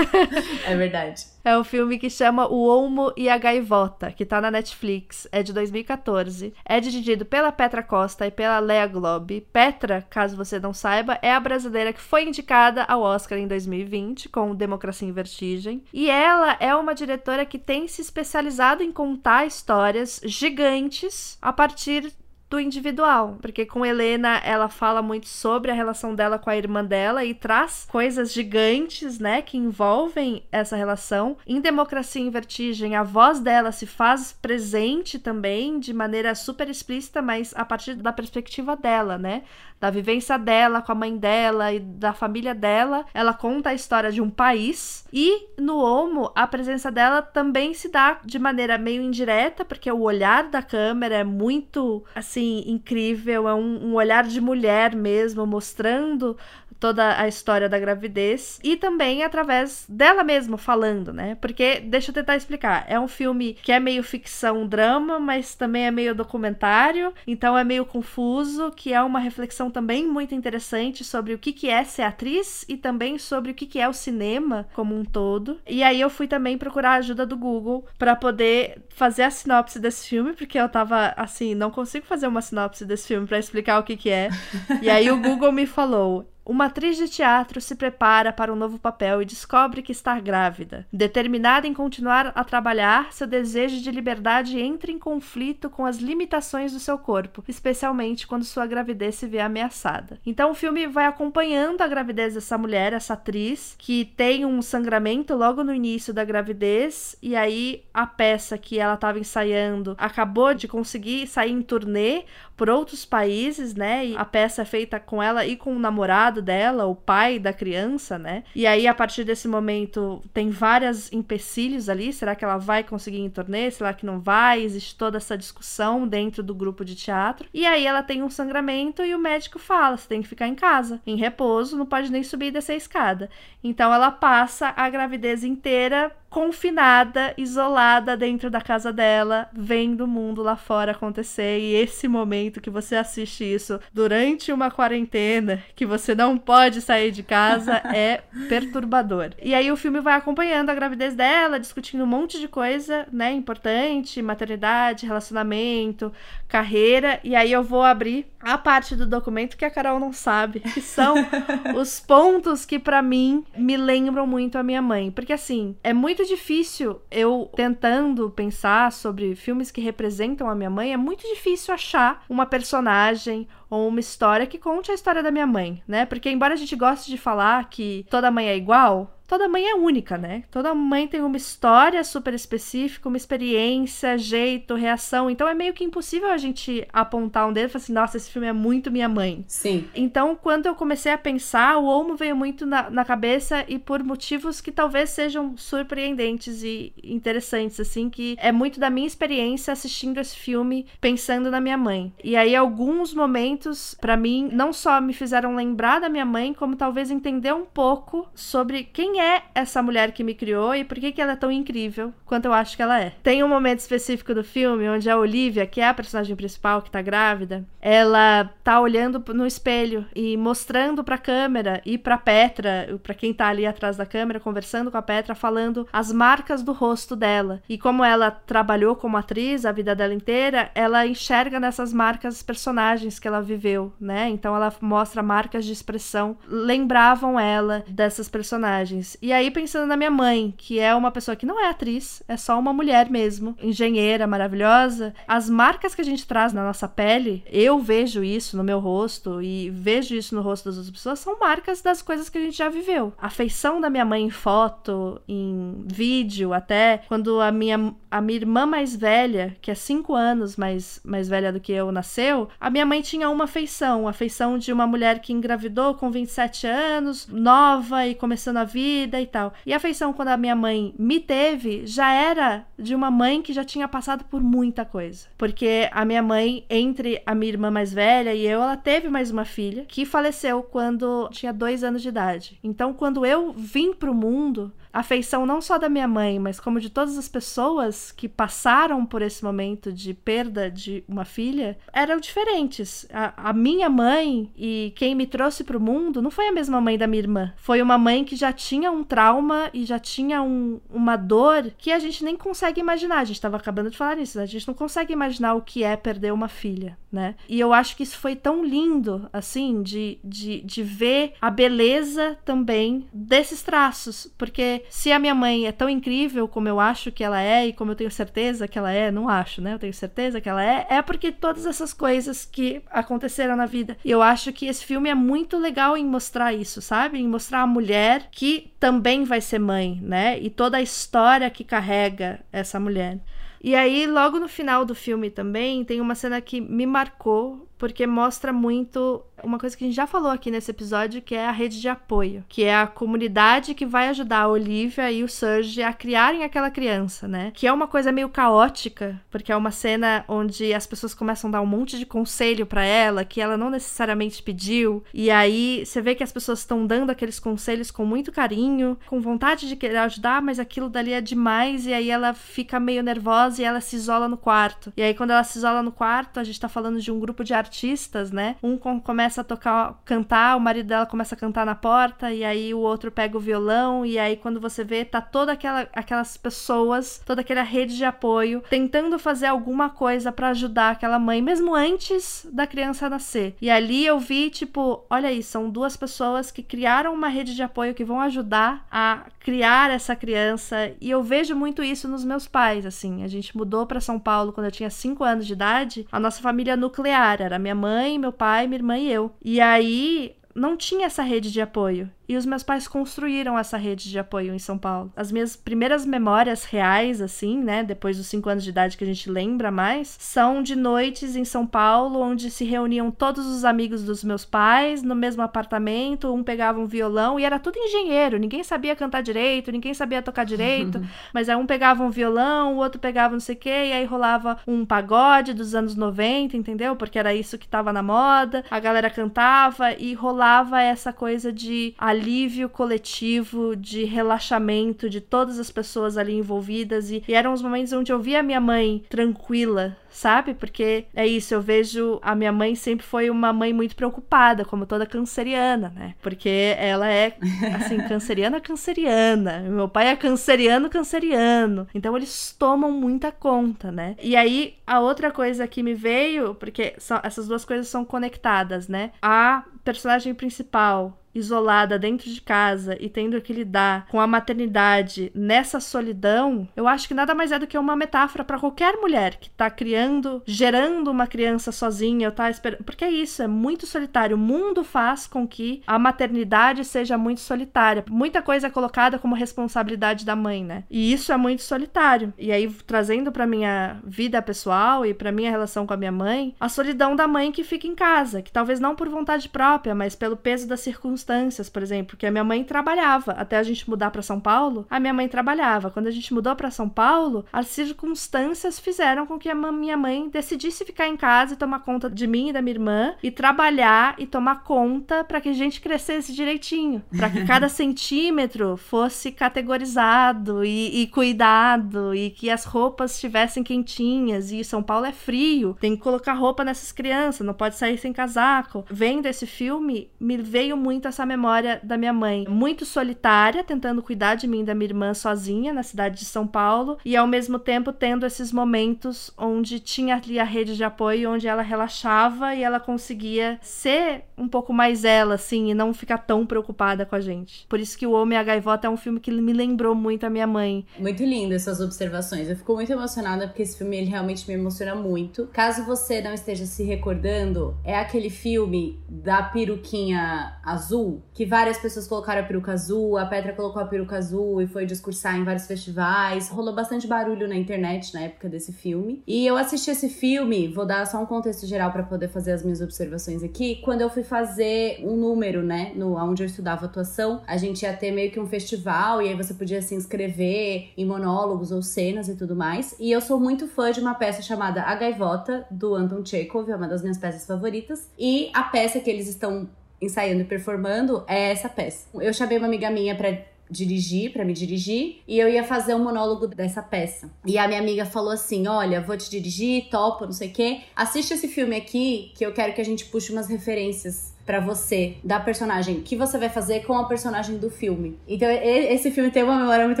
é verdade. É um filme que chama O Olmo e a Gaivota, que tá na Netflix. É de 2014. É dirigido pela Petra Costa e pela Lea Globe. Petra, caso você não saiba, é a brasileira que foi indicada ao Oscar em 2020 com Democracia em Vertigem. E ela é uma diretora que tem se especializado em contar histórias gigantes a partir do individual, porque com Helena ela fala muito sobre a relação dela com a irmã dela e traz coisas gigantes, né, que envolvem essa relação. Em Democracia em Vertigem, a voz dela se faz presente também de maneira super explícita, mas a partir da perspectiva dela, né? Da vivência dela com a mãe dela e da família dela. Ela conta a história de um país e no Homo a presença dela também se dá de maneira meio indireta, porque o olhar da câmera é muito assim, incrível, é um, um olhar de mulher mesmo, mostrando toda a história da gravidez e também através dela mesma falando, né? Porque deixa eu tentar explicar. É um filme que é meio ficção, drama, mas também é meio documentário, então é meio confuso, que é uma reflexão também muito interessante sobre o que que é ser atriz e também sobre o que que é o cinema como um todo. E aí eu fui também procurar a ajuda do Google para poder fazer a sinopse desse filme, porque eu tava assim, não consigo fazer uma sinopse desse filme para explicar o que que é. E aí o Google me falou: uma atriz de teatro se prepara para um novo papel e descobre que está grávida. Determinada em continuar a trabalhar, seu desejo de liberdade entra em conflito com as limitações do seu corpo, especialmente quando sua gravidez se vê ameaçada. Então o filme vai acompanhando a gravidez dessa mulher, essa atriz, que tem um sangramento logo no início da gravidez, e aí a peça que ela estava ensaiando acabou de conseguir sair em turnê por outros países, né? E a peça é feita com ela e com o namorado dela, o pai da criança, né? E aí, a partir desse momento, tem várias empecilhos ali. Será que ela vai conseguir em turnê? Será que não vai? Existe toda essa discussão dentro do grupo de teatro. E aí ela tem um sangramento e o médico fala: você tem que ficar em casa, em repouso, não pode nem subir e descer a escada. Então ela passa a gravidez inteira confinada, isolada dentro da casa dela, vendo o mundo lá fora acontecer. E esse momento que você assiste isso durante uma quarentena, que você não pode sair de casa, é perturbador. E aí o filme vai acompanhando a gravidez dela, discutindo um monte de coisa, né, importante, maternidade, relacionamento, carreira. E aí eu vou abrir a parte do documento que a Carol não sabe, que são os pontos que para mim me lembram muito a minha mãe, porque assim, é muito difícil eu tentando pensar sobre filmes que representam a minha mãe, é muito difícil achar uma personagem ou uma história que conte a história da minha mãe, né? Porque embora a gente goste de falar que toda mãe é igual, toda mãe é única, né? Toda mãe tem uma história super específica, uma experiência, jeito, reação. Então é meio que impossível a gente apontar um dedo e falar assim, nossa, esse filme é muito minha mãe. Sim. Então, quando eu comecei a pensar, o Olmo veio muito na, na cabeça e por motivos que talvez sejam surpreendentes e interessantes, assim, que é muito da minha experiência assistindo esse filme, pensando na minha mãe. E aí, alguns momentos, para mim, não só me fizeram lembrar da minha mãe, como talvez entender um pouco sobre é essa mulher que me criou e por que, que ela é tão incrível quanto eu acho que ela é. Tem um momento específico do filme onde a Olivia, que é a personagem principal que tá grávida, ela tá olhando no espelho e mostrando pra câmera e pra Petra, pra quem tá ali atrás da câmera, conversando com a Petra, falando as marcas do rosto dela. E como ela trabalhou como atriz a vida dela inteira, ela enxerga nessas marcas personagens que ela viveu, né? Então ela mostra marcas de expressão, lembravam ela dessas personagens. E aí, pensando na minha mãe, que é uma pessoa que não é atriz, é só uma mulher mesmo, engenheira maravilhosa, as marcas que a gente traz na nossa pele, eu vejo isso no meu rosto e vejo isso no rosto das outras pessoas, são marcas das coisas que a gente já viveu. A feição da minha mãe em foto, em vídeo, até quando a minha, a minha irmã mais velha, que é cinco anos mais, mais velha do que eu, nasceu, a minha mãe tinha uma feição, a feição de uma mulher que engravidou com 27 anos, nova e começando a vida vida e tal. E a afeição quando a minha mãe me teve já era de uma mãe que já tinha passado por muita coisa. Porque a minha mãe, entre a minha irmã mais velha e eu, ela teve mais uma filha que faleceu quando tinha dois anos de idade. Então, quando eu vim pro mundo, afeição não só da minha mãe, mas como de todas as pessoas que passaram por esse momento de perda de uma filha, eram diferentes. A, a minha mãe e quem me trouxe para o mundo não foi a mesma mãe da minha irmã. Foi uma mãe que já tinha um trauma e já tinha um, uma dor que a gente nem consegue imaginar. A gente estava acabando de falar isso, né? A gente não consegue imaginar o que é perder uma filha, né? E eu acho que isso foi tão lindo, assim, de, de, de ver a beleza também desses traços, porque se a minha mãe é tão incrível como eu acho que ela é e como eu tenho certeza que ela é, não acho, né? Eu tenho certeza que ela é, é porque todas essas coisas que aconteceram na vida. E eu acho que esse filme é muito legal em mostrar isso, sabe? Em mostrar a mulher que também vai ser mãe, né? E toda a história que carrega essa mulher. E aí, logo no final do filme também, tem uma cena que me marcou, porque mostra muito uma coisa que a gente já falou aqui nesse episódio, que é a rede de apoio, que é a comunidade que vai ajudar a Olivia e o Serge a criarem aquela criança, né? Que é uma coisa meio caótica, porque é uma cena onde as pessoas começam a dar um monte de conselho para ela, que ela não necessariamente pediu, e aí você vê que as pessoas estão dando aqueles conselhos com muito carinho, com vontade de querer ajudar, mas aquilo dali é demais, e aí ela fica meio nervosa e ela se isola no quarto. E aí quando ela se isola no quarto, a gente tá falando de um grupo de artistas, né? Um começa a tocar, cantar, o marido dela começa a cantar na porta, e aí o outro pega o violão, e aí quando você vê, tá toda aquela, aquelas pessoas, toda aquela rede de apoio, tentando fazer alguma coisa para ajudar aquela mãe, mesmo antes da criança nascer. E ali eu vi, tipo, olha aí, são duas pessoas que criaram uma rede de apoio que vão ajudar a criar essa criança, e eu vejo muito isso nos meus pais, assim. A gente mudou para São Paulo quando eu tinha 5 anos de idade, a nossa família nuclear era minha mãe, meu pai, minha irmã e eu. E aí não tinha essa rede de apoio. E os meus pais construíram essa rede de apoio em São Paulo. As minhas primeiras memórias reais, assim, né, depois dos cinco anos de idade que a gente lembra mais, são de noites em São Paulo, onde se reuniam todos os amigos dos meus pais no mesmo apartamento, um pegava um violão e era tudo engenheiro, ninguém sabia cantar direito, ninguém sabia tocar direito, mas aí um pegava um violão, o outro pegava não sei o quê, e aí rolava um pagode dos anos 90, entendeu? Porque era isso que tava na moda, a galera cantava e rolava essa coisa de alívio coletivo, de relaxamento de todas as pessoas ali envolvidas. E, e eram os momentos onde eu via a minha mãe tranquila, sabe? Porque é isso, eu vejo a minha mãe sempre foi uma mãe muito preocupada, como toda canceriana, né? Porque ela é, assim, canceriana, canceriana. Meu pai é canceriano, canceriano. Então eles tomam muita conta, né? E aí, a outra coisa que me veio, porque são, essas duas coisas são conectadas, né? A personagem principal isolada dentro de casa e tendo que lidar com a maternidade nessa solidão, eu acho que nada mais é do que uma metáfora para qualquer mulher que tá criando, gerando uma criança sozinha, tá esperando. Porque é isso, é muito solitário. O mundo faz com que a maternidade seja muito solitária. Muita coisa é colocada como responsabilidade da mãe, né? E isso é muito solitário. E aí, trazendo para minha vida pessoal e para minha relação com a minha mãe, a solidão da mãe que fica em casa, que talvez não por vontade própria, mas pelo peso das circunstâncias circunstâncias, por exemplo, porque a minha mãe trabalhava. Até a gente mudar para São Paulo, a minha mãe trabalhava. Quando a gente mudou para São Paulo, as circunstâncias fizeram com que a minha mãe decidisse ficar em casa e tomar conta de mim e da minha irmã e trabalhar e tomar conta para que a gente crescesse direitinho, para que cada centímetro fosse categorizado e, e cuidado e que as roupas estivessem quentinhas. E São Paulo é frio, tem que colocar roupa nessas crianças, não pode sair sem casaco. Vendo esse filme, me veio muito essa memória da minha mãe, muito solitária, tentando cuidar de mim e da minha irmã sozinha na cidade de São Paulo, e ao mesmo tempo tendo esses momentos onde tinha ali a rede de apoio, onde ela relaxava e ela conseguia ser um pouco mais ela, assim, e não ficar tão preocupada com a gente. Por isso que O Homem e a Gaivota é um filme que me lembrou muito a minha mãe. Muito lindo essas observações. Eu fico muito emocionada porque esse filme ele realmente me emociona muito. Caso você não esteja se recordando, é aquele filme da peruquinha azul que várias pessoas colocaram a peruca azul, a Petra colocou a peruca azul e foi discursar em vários festivais. Rolou bastante barulho na internet na época desse filme. E eu assisti esse filme, vou dar só um contexto geral para poder fazer as minhas observações aqui. Quando eu fui fazer um número, né, no onde eu estudava atuação, a gente ia ter meio que um festival e aí você podia se inscrever em monólogos ou cenas e tudo mais. E eu sou muito fã de uma peça chamada A Gaivota do Anton Chekhov, é uma das minhas peças favoritas. E a peça que eles estão ensaiando e performando é essa peça. Eu chamei uma amiga minha para dirigir, para me dirigir, e eu ia fazer um monólogo dessa peça. E a minha amiga falou assim: "Olha, vou te dirigir, topo, não sei o quê. Assiste esse filme aqui que eu quero que a gente puxe umas referências para você da personagem que você vai fazer com a personagem do filme. Então esse filme tem uma memória muito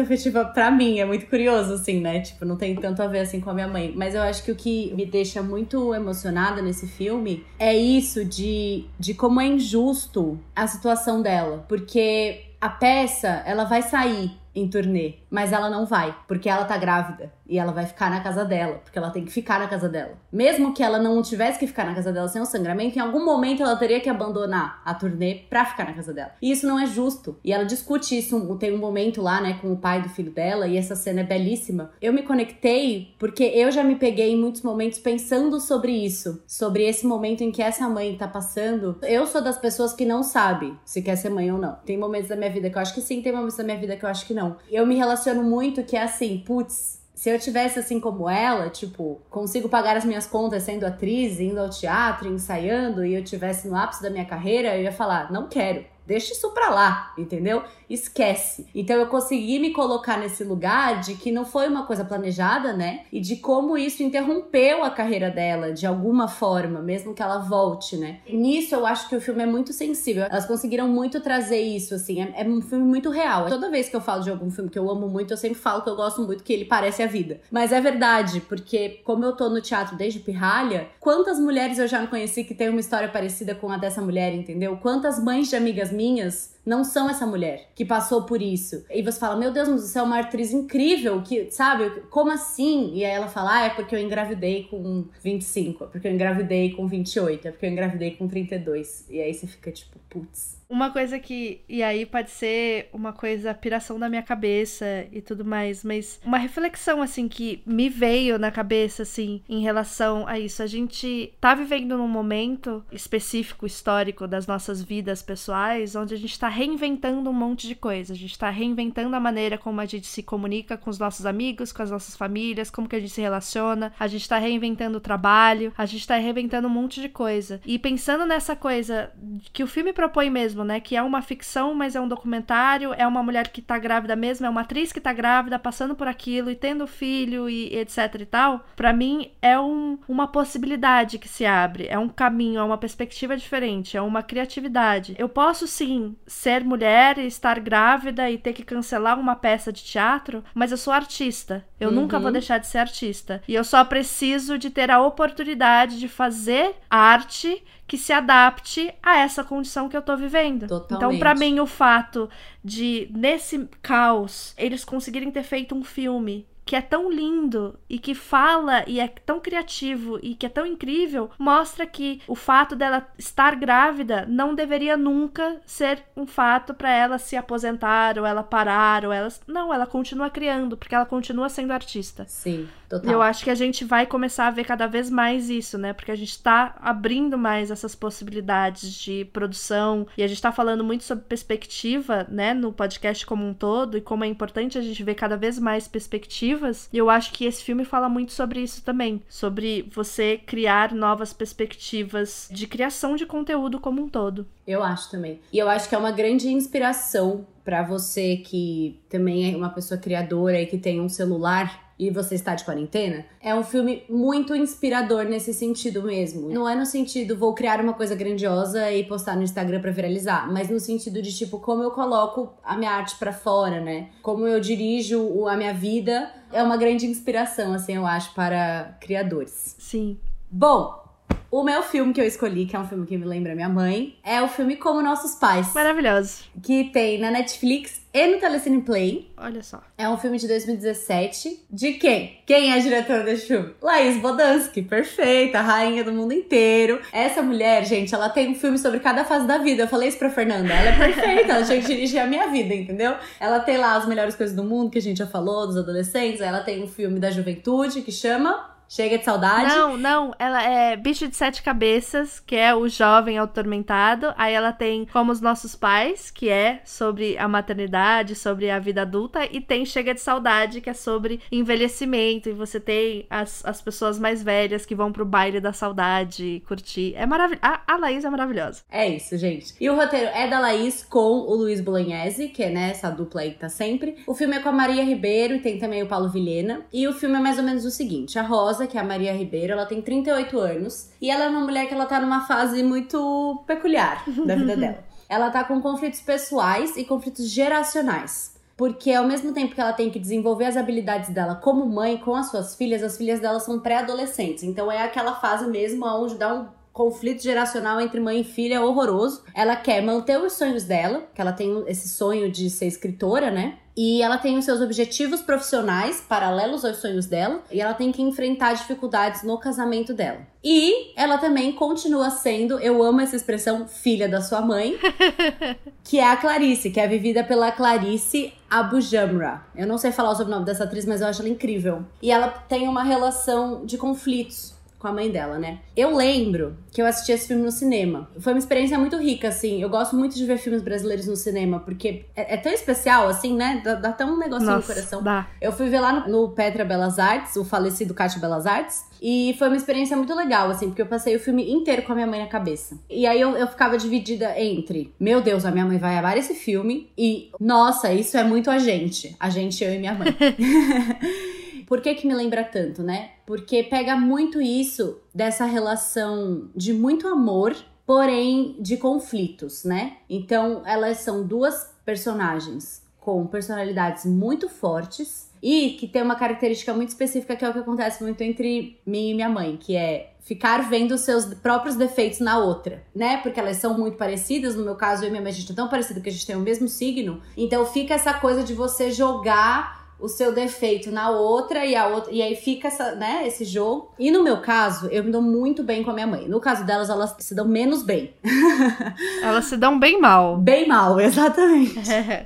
afetiva para mim, é muito curioso assim, né? Tipo, não tem tanto a ver assim com a minha mãe, mas eu acho que o que me deixa muito emocionada nesse filme é isso de de como é injusto a situação dela, porque a peça, ela vai sair em turnê, mas ela não vai, porque ela tá grávida e ela vai ficar na casa dela, porque ela tem que ficar na casa dela. Mesmo que ela não tivesse que ficar na casa dela sem o sangramento, em algum momento ela teria que abandonar a turnê pra ficar na casa dela. E isso não é justo. E ela discute isso, tem um momento lá, né, com o pai do filho dela, e essa cena é belíssima. Eu me conectei porque eu já me peguei em muitos momentos pensando sobre isso, sobre esse momento em que essa mãe tá passando. Eu sou das pessoas que não sabe se quer ser mãe ou não. Tem momentos da minha vida que eu acho que sim, tem momentos da minha vida que eu acho que não. Eu me relaciono muito que é assim, putz, se eu tivesse assim como ela, tipo, consigo pagar as minhas contas sendo atriz, indo ao teatro, ensaiando, e eu tivesse no ápice da minha carreira, eu ia falar, não quero. Deixa isso pra lá, entendeu? Esquece. Então eu consegui me colocar nesse lugar de que não foi uma coisa planejada, né? E de como isso interrompeu a carreira dela de alguma forma, mesmo que ela volte, né? Nisso eu acho que o filme é muito sensível. Elas conseguiram muito trazer isso, assim. É, é, um filme muito real. Toda vez que eu falo de algum filme que eu amo muito, eu sempre falo que eu gosto muito, que ele parece a vida. Mas é verdade, porque como eu tô no teatro desde pirralha, quantas mulheres eu já não conheci que tem uma história parecida com a dessa mulher, entendeu? Quantas mães de amigas minhas não são essa mulher que passou por isso. E você fala, meu Deus, mas você é uma atriz incrível, que, sabe? Como assim? E aí ela fala, ah, é porque eu engravidei com 25, é porque eu engravidei com 28, é porque eu engravidei com 32. E aí você fica tipo, putz. Uma coisa que. E aí pode ser uma coisa, piração da minha cabeça e tudo mais, mas uma reflexão, assim, que me veio na cabeça, assim, em relação a isso. A gente tá vivendo num momento específico, histórico das nossas vidas pessoais, onde a gente tá reinventando um monte de coisa. A gente tá reinventando a maneira como a gente se comunica com os nossos amigos, com as nossas famílias, como que a gente se relaciona. A gente tá reinventando o trabalho, a gente tá reinventando um monte de coisa. E pensando nessa coisa que o filme propõe mesmo mesmo, né? Que é uma ficção, mas é um documentário, é uma mulher que tá grávida mesmo, é uma atriz que tá grávida, passando por aquilo e tendo filho e etc e tal. Para mim é um, uma possibilidade que se abre, é um caminho, é uma perspectiva diferente, é uma criatividade. Eu posso sim ser mulher e estar grávida e ter que cancelar uma peça de teatro, mas eu sou artista. Eu uhum. nunca vou deixar de ser artista. E eu só preciso de ter a oportunidade de fazer arte que se adapte a essa condição que eu tô vivendo. Totalmente. Então, para mim, o fato de, nesse caos, eles conseguirem ter feito um filme que é tão lindo e que fala e é tão criativo e que é tão incrível, mostra que o fato dela estar grávida não deveria nunca ser um fato para ela se aposentar ou ela parar ou ela não, ela continua criando porque ela continua sendo artista. Sim, total. Eu acho que a gente vai começar a ver cada vez mais isso, né? Porque a gente tá abrindo mais essas possibilidades de produção e a gente tá falando muito sobre perspectiva, né, no podcast como um todo e como é importante a gente ver cada vez mais perspectiva E eu acho que esse filme fala muito sobre isso também, sobre você criar novas perspectivas de criação de conteúdo como um todo. Eu acho também. E eu acho que é uma grande inspiração para você que também é uma pessoa criadora e que tem um celular e você está de quarentena, é um filme muito inspirador nesse sentido mesmo. Não é no sentido vou criar uma coisa grandiosa e postar no Instagram para viralizar, mas no sentido de tipo como eu coloco a minha arte para fora, né? Como eu dirijo a minha vida, é uma grande inspiração assim, eu acho para criadores. Sim. Bom, o meu filme que eu escolhi, que é um filme que me lembra minha mãe, é o filme Como Nossos Pais. Maravilhoso. Que tem na Netflix e no Telecine Play. Olha só. É um filme de 2017. De quem? Quem é a diretora desse filme? Laís Bodansky. Perfeita, rainha do mundo inteiro. Essa mulher, gente, ela tem um filme sobre cada fase da vida. Eu falei isso pra Fernanda. Ela é perfeita, ela tinha que dirigir a minha vida, entendeu? Ela tem lá as melhores coisas do mundo, que a gente já falou, dos adolescentes. Ela tem um filme da juventude que chama Chega de saudade? Não, não. Ela é Bicho de Sete Cabeças, que é o jovem atormentado. Aí ela tem Como os Nossos Pais, que é sobre a maternidade, sobre a vida adulta. E tem Chega de Saudade, que é sobre envelhecimento. E você tem as, as pessoas mais velhas que vão pro baile da saudade curtir. É maravilhoso. A, a Laís é maravilhosa. É isso, gente. E o roteiro é da Laís com o Luiz Bolognese, que é né, essa dupla aí que tá sempre. O filme é com a Maria Ribeiro e tem também o Paulo Vilhena. E o filme é mais ou menos o seguinte: a Rosa que é a Maria Ribeiro, ela tem 38 anos e ela é uma mulher que ela tá numa fase muito peculiar da vida dela. Ela tá com conflitos pessoais e conflitos geracionais. Porque ao mesmo tempo que ela tem que desenvolver as habilidades dela como mãe com as suas filhas, as filhas dela são pré-adolescentes. Então é aquela fase mesmo onde dá um conflito geracional entre mãe e filha horroroso. Ela quer manter os sonhos dela, que ela tem esse sonho de ser escritora, né? E ela tem os seus objetivos profissionais paralelos aos sonhos dela, e ela tem que enfrentar dificuldades no casamento dela. E ela também continua sendo, eu amo essa expressão, filha da sua mãe, que é a Clarice, que é vivida pela Clarice Abujamra. Eu não sei falar o sobrenome dessa atriz, mas eu acho ela incrível. E ela tem uma relação de conflitos com a mãe dela, né? Eu lembro que eu assisti esse filme no cinema. Foi uma experiência muito rica, assim. Eu gosto muito de ver filmes brasileiros no cinema, porque é, é tão especial, assim, né? Dá, dá até um negocinho Nossa, no coração. Dá. Eu fui ver lá no, no Petra Belas Artes, o falecido Cátio Belas Artes. E foi uma experiência muito legal, assim, porque eu passei o filme inteiro com a minha mãe na cabeça. E aí eu, eu ficava dividida entre, meu Deus, a minha mãe vai amar esse filme, e, nossa, isso é muito a gente. A gente, eu e minha mãe. Por que que me lembra tanto, né? Porque pega muito isso dessa relação de muito amor, porém de conflitos, né? Então, elas são duas personagens com personalidades muito fortes e que tem uma característica muito específica que é o que acontece muito entre mim e minha mãe, que é ficar vendo os seus próprios defeitos na outra, né? Porque elas são muito parecidas. No meu caso, eu e minha mãe, a gente é tão parecido que a gente tem o mesmo signo. Então fica essa coisa de você jogar o seu defeito na outra e a outra e aí fica essa, né, esse jogo. E no meu caso, eu me dou muito bem com a minha mãe. No caso delas, elas se dão menos bem. elas se dão bem mal. Bem mal, exatamente.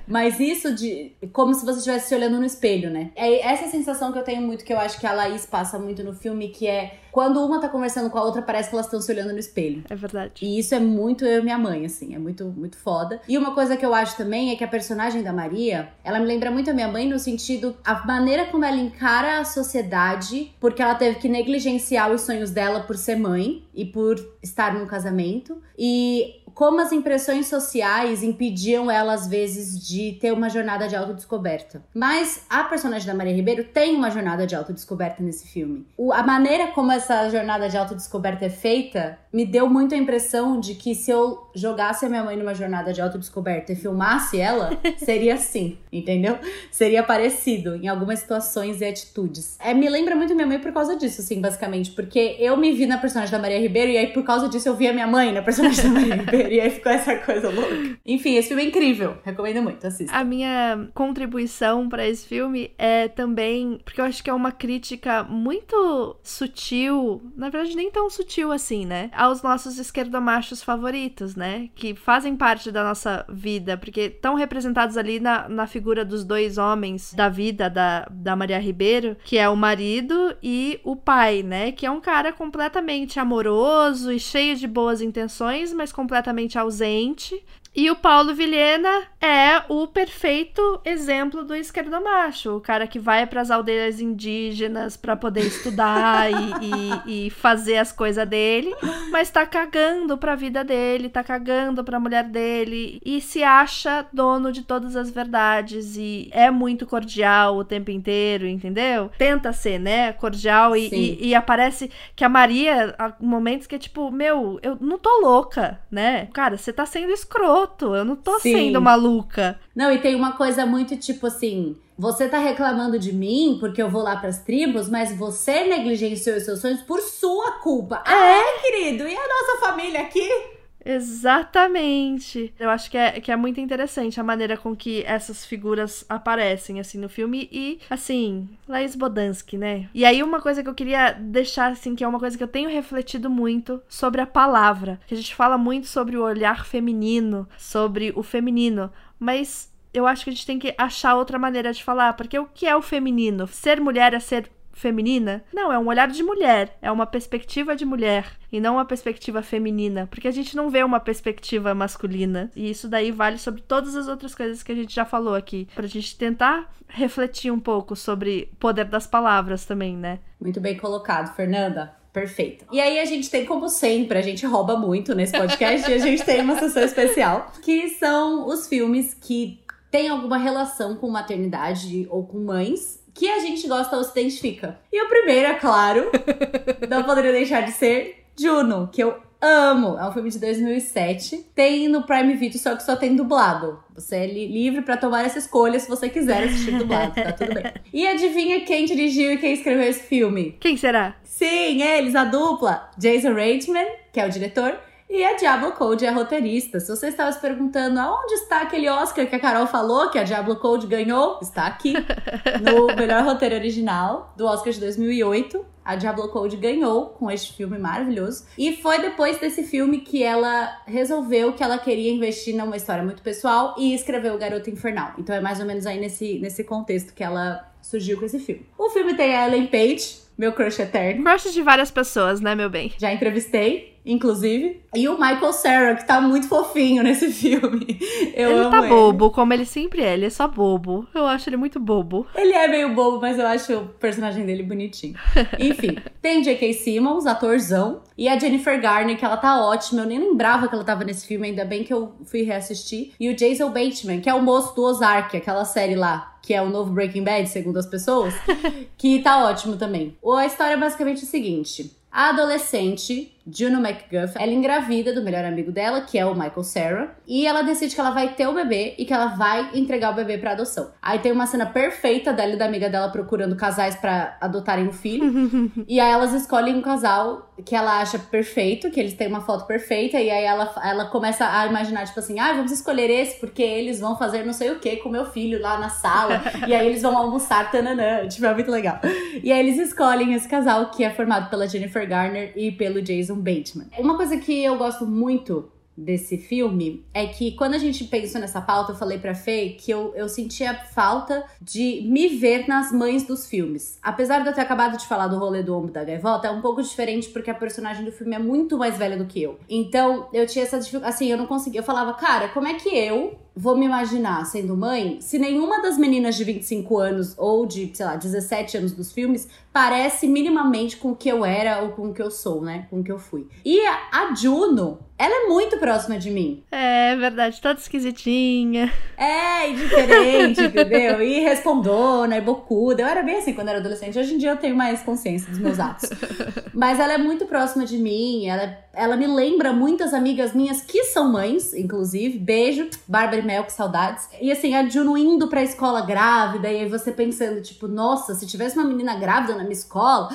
Mas isso de como se você estivesse se olhando no espelho, né? É essa sensação que eu tenho muito que eu acho que a Laís passa muito no filme, que é quando uma tá conversando com a outra, parece que elas estão se olhando no espelho. É verdade. E isso é muito eu e minha mãe, assim, é muito, muito foda. E uma coisa que eu acho também é que a personagem da Maria, ela me lembra muito a minha mãe no sentido, a maneira como ela encara a sociedade, porque ela teve que negligenciar os sonhos dela por ser mãe e por estar num casamento. E como as impressões sociais impediam ela, às vezes, de ter uma jornada de autodescoberta. Mas a personagem da Maria Ribeiro tem uma jornada de autodescoberta nesse filme. O, a maneira como essa jornada de autodescoberta é feita me deu muito a impressão de que se eu jogasse a minha mãe numa jornada de autodescoberta e filmasse ela, seria assim, entendeu? Seria parecido em algumas situações e atitudes. É, me lembra muito minha mãe por causa disso, assim, basicamente. Porque eu me vi na personagem da Maria Ribeiro e aí por causa disso eu vi a minha mãe na personagem da Maria Ribeiro. E aí ficou essa coisa louca. Enfim, esse filme é incrível. Recomendo muito, assista. A minha contribuição para esse filme é também. Porque eu acho que é uma crítica muito sutil. Na verdade, nem tão sutil assim, né? Aos nossos esquerdomachos favoritos, né? Que fazem parte da nossa vida. Porque estão representados ali na, na figura dos dois homens da vida da, da Maria Ribeiro, que é o marido e o pai, né? Que é um cara completamente amoroso e cheio de boas intenções, mas completamente ausente. E o Paulo Vilhena é o perfeito exemplo do esquerdomacho, o cara que vai para as aldeias indígenas para poder estudar e, e, e, fazer as coisas dele, mas tá cagando pra vida dele, tá cagando pra mulher dele e se acha dono de todas as verdades e é muito cordial o tempo inteiro, entendeu? Tenta ser, né, cordial e, e, e aparece que a Maria, há momentos que é tipo, meu, eu não tô louca, né? Cara, você tá sendo escroto Eu não tô Sim. sendo maluca. Não, e tem uma coisa muito tipo assim. Você tá reclamando de mim porque eu vou lá pras tribos, mas você negligenciou os seus sonhos por sua culpa. É, ah, querido. E a nossa família aqui? Exatamente. Eu acho que é, que é muito interessante a maneira com que essas figuras aparecem, assim, no filme. E, assim, Laís Bodansky, né? E aí, uma coisa que eu queria deixar, assim, que é uma coisa que eu tenho refletido muito sobre a palavra. Que a gente fala muito sobre o olhar feminino, sobre o feminino. Mas eu acho que a gente tem que achar outra maneira de falar. Porque o que é o feminino? Ser mulher é ser feminina? Não, é um olhar de mulher, é uma perspectiva de mulher e não uma perspectiva feminina, porque a gente não vê uma perspectiva masculina. E isso daí vale sobre todas as outras coisas que a gente já falou aqui, pra gente tentar refletir um pouco sobre o poder das palavras também, né? Muito bem colocado, Fernanda. Perfeito. E aí a gente tem, como sempre, a gente rouba muito nesse podcast e a gente tem uma sessão especial, que são os filmes que têm alguma relação com maternidade ou com mães que a gente gosta ou se identifica. E o primeiro, é claro, não poderia deixar de ser Juno, que eu amo. É um filme de 2007. Tem no Prime Video, só que só tem dublado. Você é li livre para tomar essa escolha se você quiser assistir dublado, tá tudo bem. E adivinha quem dirigiu e quem escreveu esse filme? Quem será? Sim, eles, a dupla. Jason Reitman, que é o diretor, e a Diablo Code é roteirista. Se você estava se perguntando aonde está aquele Oscar que a Carol falou que a Diablo Code ganhou, está aqui, no melhor roteiro original do Oscar de 2008. A Diablo Code ganhou com este filme maravilhoso. E foi depois desse filme que ela resolveu que ela queria investir numa história muito pessoal e escreveu O Garoto Infernal. Então é mais ou menos aí nesse, nesse contexto que ela surgiu com esse filme. O filme tem a Ellen Page, meu crush eterno. Crush de várias pessoas, né, meu bem? Já entrevistei inclusive. E o Michael Cera, que tá muito fofinho nesse filme. Eu ele tá ele. bobo, como ele sempre é. Ele é só bobo. Eu acho ele muito bobo. Ele é meio bobo, mas eu acho o personagem dele bonitinho. Enfim, tem J.K. Simmons, atorzão, e a Jennifer Garner, que ela tá ótima. Eu nem lembrava que ela tava nesse filme, ainda bem que eu fui reassistir. E o Jason Bateman, que é o moço do Ozark, aquela série lá, que é o novo Breaking Bad, segundo as pessoas, que tá ótimo também. A história é basicamente o seguinte: a adolescente Juno McGuff, ela engravida do melhor amigo dela, que é o Michael Sarah, e ela decide que ela vai ter o bebê e que ela vai entregar o bebê para adoção. Aí tem uma cena perfeita dela e da amiga dela procurando casais para adotarem o um filho. e aí elas escolhem um casal que ela acha perfeito, que eles têm uma foto perfeita, e aí ela, ela começa a imaginar, tipo assim, ah, vamos escolher esse porque eles vão fazer não sei o que com meu filho lá na sala, e aí eles vão almoçar, tananã, tipo, é muito legal. E aí eles escolhem esse casal que é formado pela Jennifer Garner e pelo Jason Bateman. Uma coisa que eu gosto muito desse filme é que quando a gente pensou nessa pauta, eu falei pra Fê que eu, eu sentia falta de me ver nas mães dos filmes. Apesar de eu ter acabado de falar do rolê do ombro da gaivota, é um pouco diferente porque a personagem do filme é muito mais velha do que eu. Então, eu tinha essa dificuldade, assim, eu não conseguia, eu falava, cara, como é que eu vou me imaginar sendo mãe se nenhuma das meninas de 25 anos ou de, sei lá, 17 anos dos filmes parece minimamente com o que eu era ou com o que eu sou, né? Com o que eu fui. E a Juno, ela é muito próxima de mim. É verdade, toda esquisitinha. É, e diferente, entendeu? E respondona, e bocuda. Eu era bem assim quando era adolescente. Hoje em dia eu tenho mais consciência dos meus atos. Mas ela é muito próxima de mim. Ela, ela me lembra muitas amigas minhas que são mães, inclusive. Beijo, Bárbara e Mel, que saudades. E assim, a Juno indo pra escola grávida, e aí você pensando, tipo, nossa, se tivesse uma menina grávida na minha escola,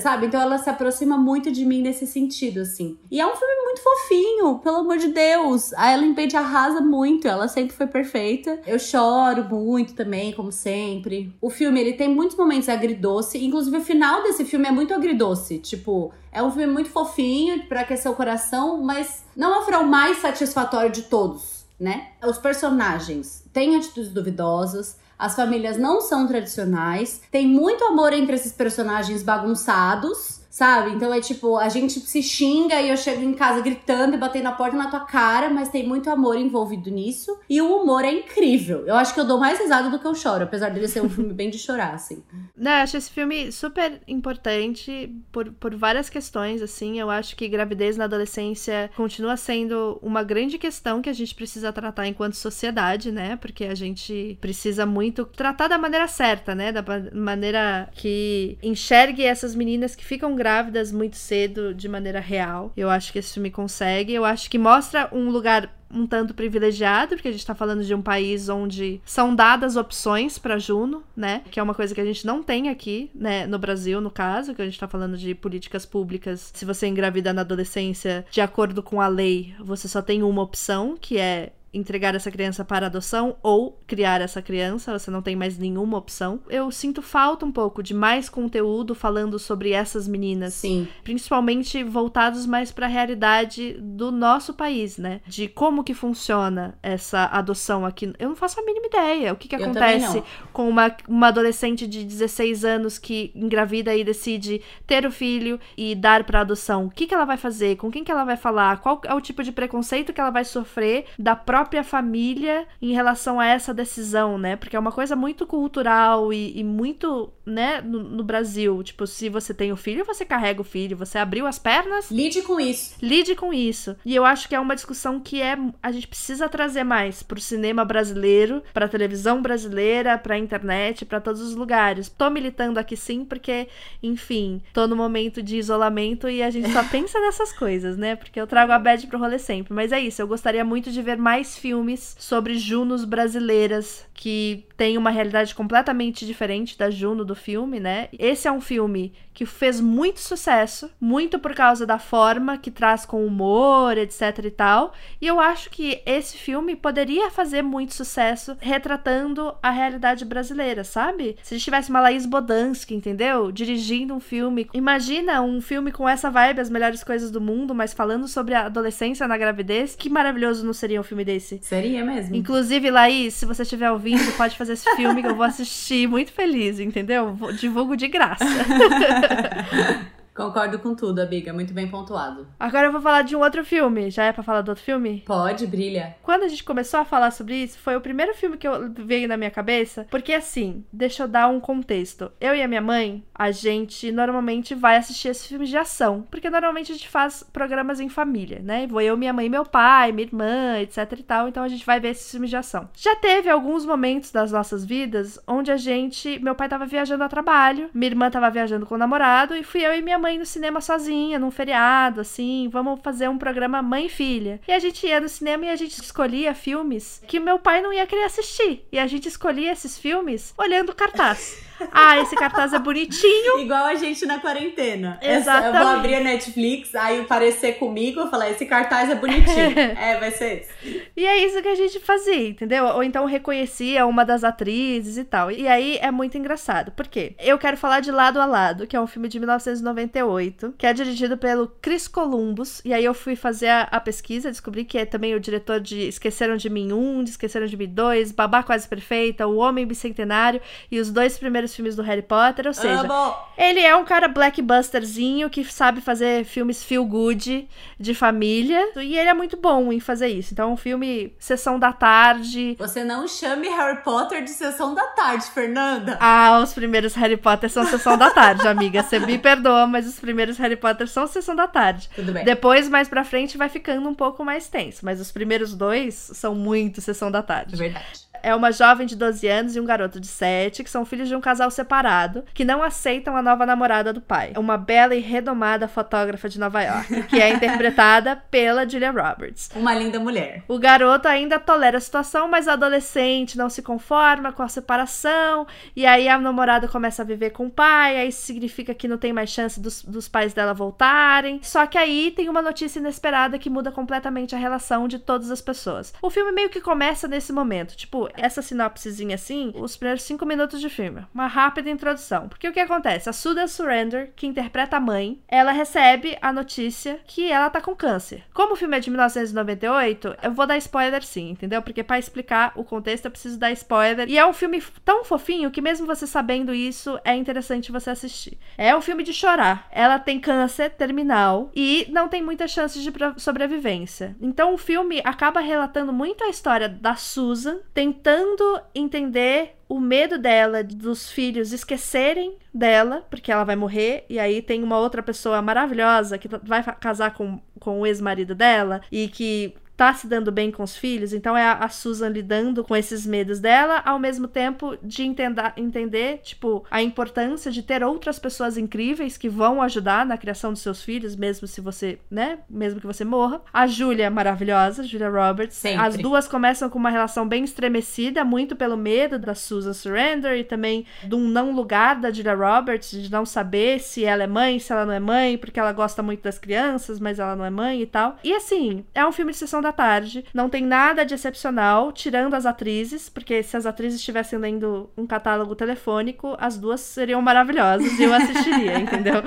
sabe? Então ela se aproxima muito de mim nesse sentido, assim. E é um filme muito fofinho, pelo amor de Deus. A Ellen Page arrasa muito, ela sempre foi perfeita. Eu choro muito também, como sempre. O filme, ele tem muitos momentos agridoce, inclusive o final desse filme é muito agridoce, tipo... É um filme muito fofinho para aquecer o coração, mas não é o mais satisfatório de todos, né? Os personagens têm atitudes duvidosas, as famílias não são tradicionais, tem muito amor entre esses personagens bagunçados sabe? Então é tipo, a gente se xinga e eu chego em casa gritando e batendo na porta na tua cara, mas tem muito amor envolvido nisso. E o humor é incrível. Eu acho que eu dou mais risada do que eu choro, apesar dele ser um filme bem de chorar, assim. Não, eu acho esse filme super importante por, por várias questões, assim. Eu acho que gravidez na adolescência continua sendo uma grande questão que a gente precisa tratar enquanto sociedade, né? Porque a gente precisa muito tratar da maneira certa, né? Da maneira que enxergue essas meninas que ficam grávidas muito cedo de maneira real. Eu acho que esse filme consegue. Eu acho que mostra um lugar um tanto privilegiado, porque a gente tá falando de um país onde são dadas opções para Juno, né? Que é uma coisa que a gente não tem aqui, né, no Brasil, no caso, que a gente tá falando de políticas públicas. Se você engravida na adolescência, de acordo com a lei, você só tem uma opção, que é entregar essa criança para adoção ou criar essa criança, você não tem mais nenhuma opção. Eu sinto falta um pouco de mais conteúdo falando sobre essas meninas, Sim. principalmente voltados mais para a realidade do nosso país, né? De como que funciona essa adoção aqui. Eu não faço a mínima ideia. O que que Eu acontece com uma, uma adolescente de 16 anos que engravida e decide ter o filho e dar para adoção? O que que ela vai fazer? Com quem que ela vai falar? Qual é o tipo de preconceito que ela vai sofrer da própria própria família em relação a essa decisão, né? Porque é uma coisa muito cultural e, e muito, né, no, no, Brasil. Tipo, se você tem o filho, você carrega o filho, você abriu as pernas. Lide com isso. Lide com isso. E eu acho que é uma discussão que é a gente precisa trazer mais pro cinema brasileiro, pra televisão brasileira, pra internet, para todos os lugares. Tô militando aqui sim, porque, enfim, tô no momento de isolamento e a gente só pensa nessas coisas, né? Porque eu trago a bad pro rolê sempre. Mas é isso, eu gostaria muito de ver mais filmes sobre Junos brasileiras que tem uma realidade completamente diferente da Juno do filme, né? Esse é um filme que fez muito sucesso, muito por causa da forma que traz com humor, etc e tal. E eu acho que esse filme poderia fazer muito sucesso retratando a realidade brasileira, sabe? Se a gente tivesse uma Laís Bodansky, entendeu? Dirigindo um filme. Imagina um filme com essa vibe, as melhores coisas do mundo, mas falando sobre a adolescência na gravidez. Que maravilhoso não seria um filme desse? Seria mesmo. Inclusive, Laís, se você estiver ouvindo, pode fazer esse filme que eu vou assistir muito feliz, entendeu? Divulgo de graça. Concordo com tudo, amiga. Muito bem pontuado. Agora eu vou falar de um outro filme. Já é para falar do outro filme? Pode, brilha. Quando a gente começou a falar sobre isso, foi o primeiro filme que eu veio na minha cabeça. Porque assim, deixa eu dar um contexto. Eu e a minha mãe, a gente normalmente vai assistir esse filme de ação. Porque normalmente a gente faz programas em família, né? Vou eu, minha mãe, meu pai, minha irmã, etc e tal. Então a gente vai ver esses filmes de ação. Já teve alguns momentos das nossas vidas onde a gente. Meu pai tava viajando a trabalho, minha irmã tava viajando com o namorado, e fui eu e minha mãe no cinema sozinha, num feriado, assim, vamos fazer um programa mãe e filha. E a gente ia no cinema e a gente escolhia filmes que meu pai não ia querer assistir. E a gente escolhia esses filmes olhando cartaz. Ah, esse cartaz é bonitinho. Igual a gente na quarentena. Exatamente. eu vou abrir a Netflix, aí parecer comigo, falar, esse cartaz é bonitinho. é, vai ser esse. E é isso que a gente fazia, entendeu? Ou então reconhecia uma das atrizes e tal. E aí é muito engraçado. Por quê? Eu quero falar de Lado a Lado, que é um filme de 1998, que é dirigido pelo Chris Columbus. E aí eu fui fazer a, a pesquisa, descobri que é também o diretor de Esqueceram de Mim 1, de Esqueceram de Mim 2, Babá Quase Perfeita, O Homem Bicentenário e os dois primeiros filmes do Harry Potter, ou seja, Amo. ele é um cara blackbusterzinho que sabe fazer filmes feel good de família e ele é muito bom em fazer isso. Então, um filme sessão da tarde. Você não chame Harry Potter de sessão da tarde, Fernanda. Ah, os primeiros Harry Potter são sessão da tarde, amiga. Você me perdoa, mas os primeiros Harry Potter são sessão da tarde. Tudo bem. Depois, mais pra frente, vai ficando um pouco mais tenso, mas os primeiros dois são muito sessão da tarde. É verdade é uma jovem de 12 anos e um garoto de 7, que são filhos de um casal separado, que não aceitam a nova namorada do pai. Uma bela e redomada fotógrafa de Nova York, que é interpretada pela Julia Roberts. Uma linda mulher. O garoto ainda tolera a situação, mas o adolescente não se conforma com a separação, e aí a namorada começa a viver com o pai, aí isso significa que não tem mais chance dos, dos pais dela voltarem. Só que aí tem uma notícia inesperada que muda completamente a relação de todas as pessoas. O filme meio que começa nesse momento, tipo, essa sinopsezinha assim, os primeiros cinco minutos de filme. Uma rápida introdução. Porque o que acontece? A Suda Surrender, que interpreta a mãe, ela recebe a notícia que ela tá com câncer. Como o filme é de 1998, eu vou dar spoiler sim, entendeu? Porque para explicar o contexto eu preciso dar spoiler. E é um filme tão fofinho que mesmo você sabendo isso, é interessante você assistir. É um filme de chorar. Ela tem câncer terminal e não tem muitas chances de sobrevivência. Então o filme acaba relatando muito a história da Susan tentando tentando entender o medo dela dos filhos esquecerem dela, porque ela vai morrer, e aí tem uma outra pessoa maravilhosa que vai casar com, com o ex-marido dela e que tá se dando bem com os filhos, então é a, a Susan lidando com esses medos dela, ao mesmo tempo de entender, entender, tipo, a importância de ter outras pessoas incríveis que vão ajudar na criação dos seus filhos, mesmo se você, né, mesmo que você morra. A Julia maravilhosa, Julia Roberts. Sempre. As duas começam com uma relação bem estremecida, muito pelo medo da Susan Surrender e também de um não lugar da Julia Roberts, de não saber se ela é mãe, se ela não é mãe, porque ela gosta muito das crianças, mas ela não é mãe e tal. E assim, é um filme de sessão da tarde. Não tem nada de excepcional, tirando as atrizes, porque se as atrizes estivessem lendo um catálogo telefônico, as duas seriam maravilhosas e eu assistiria, entendeu?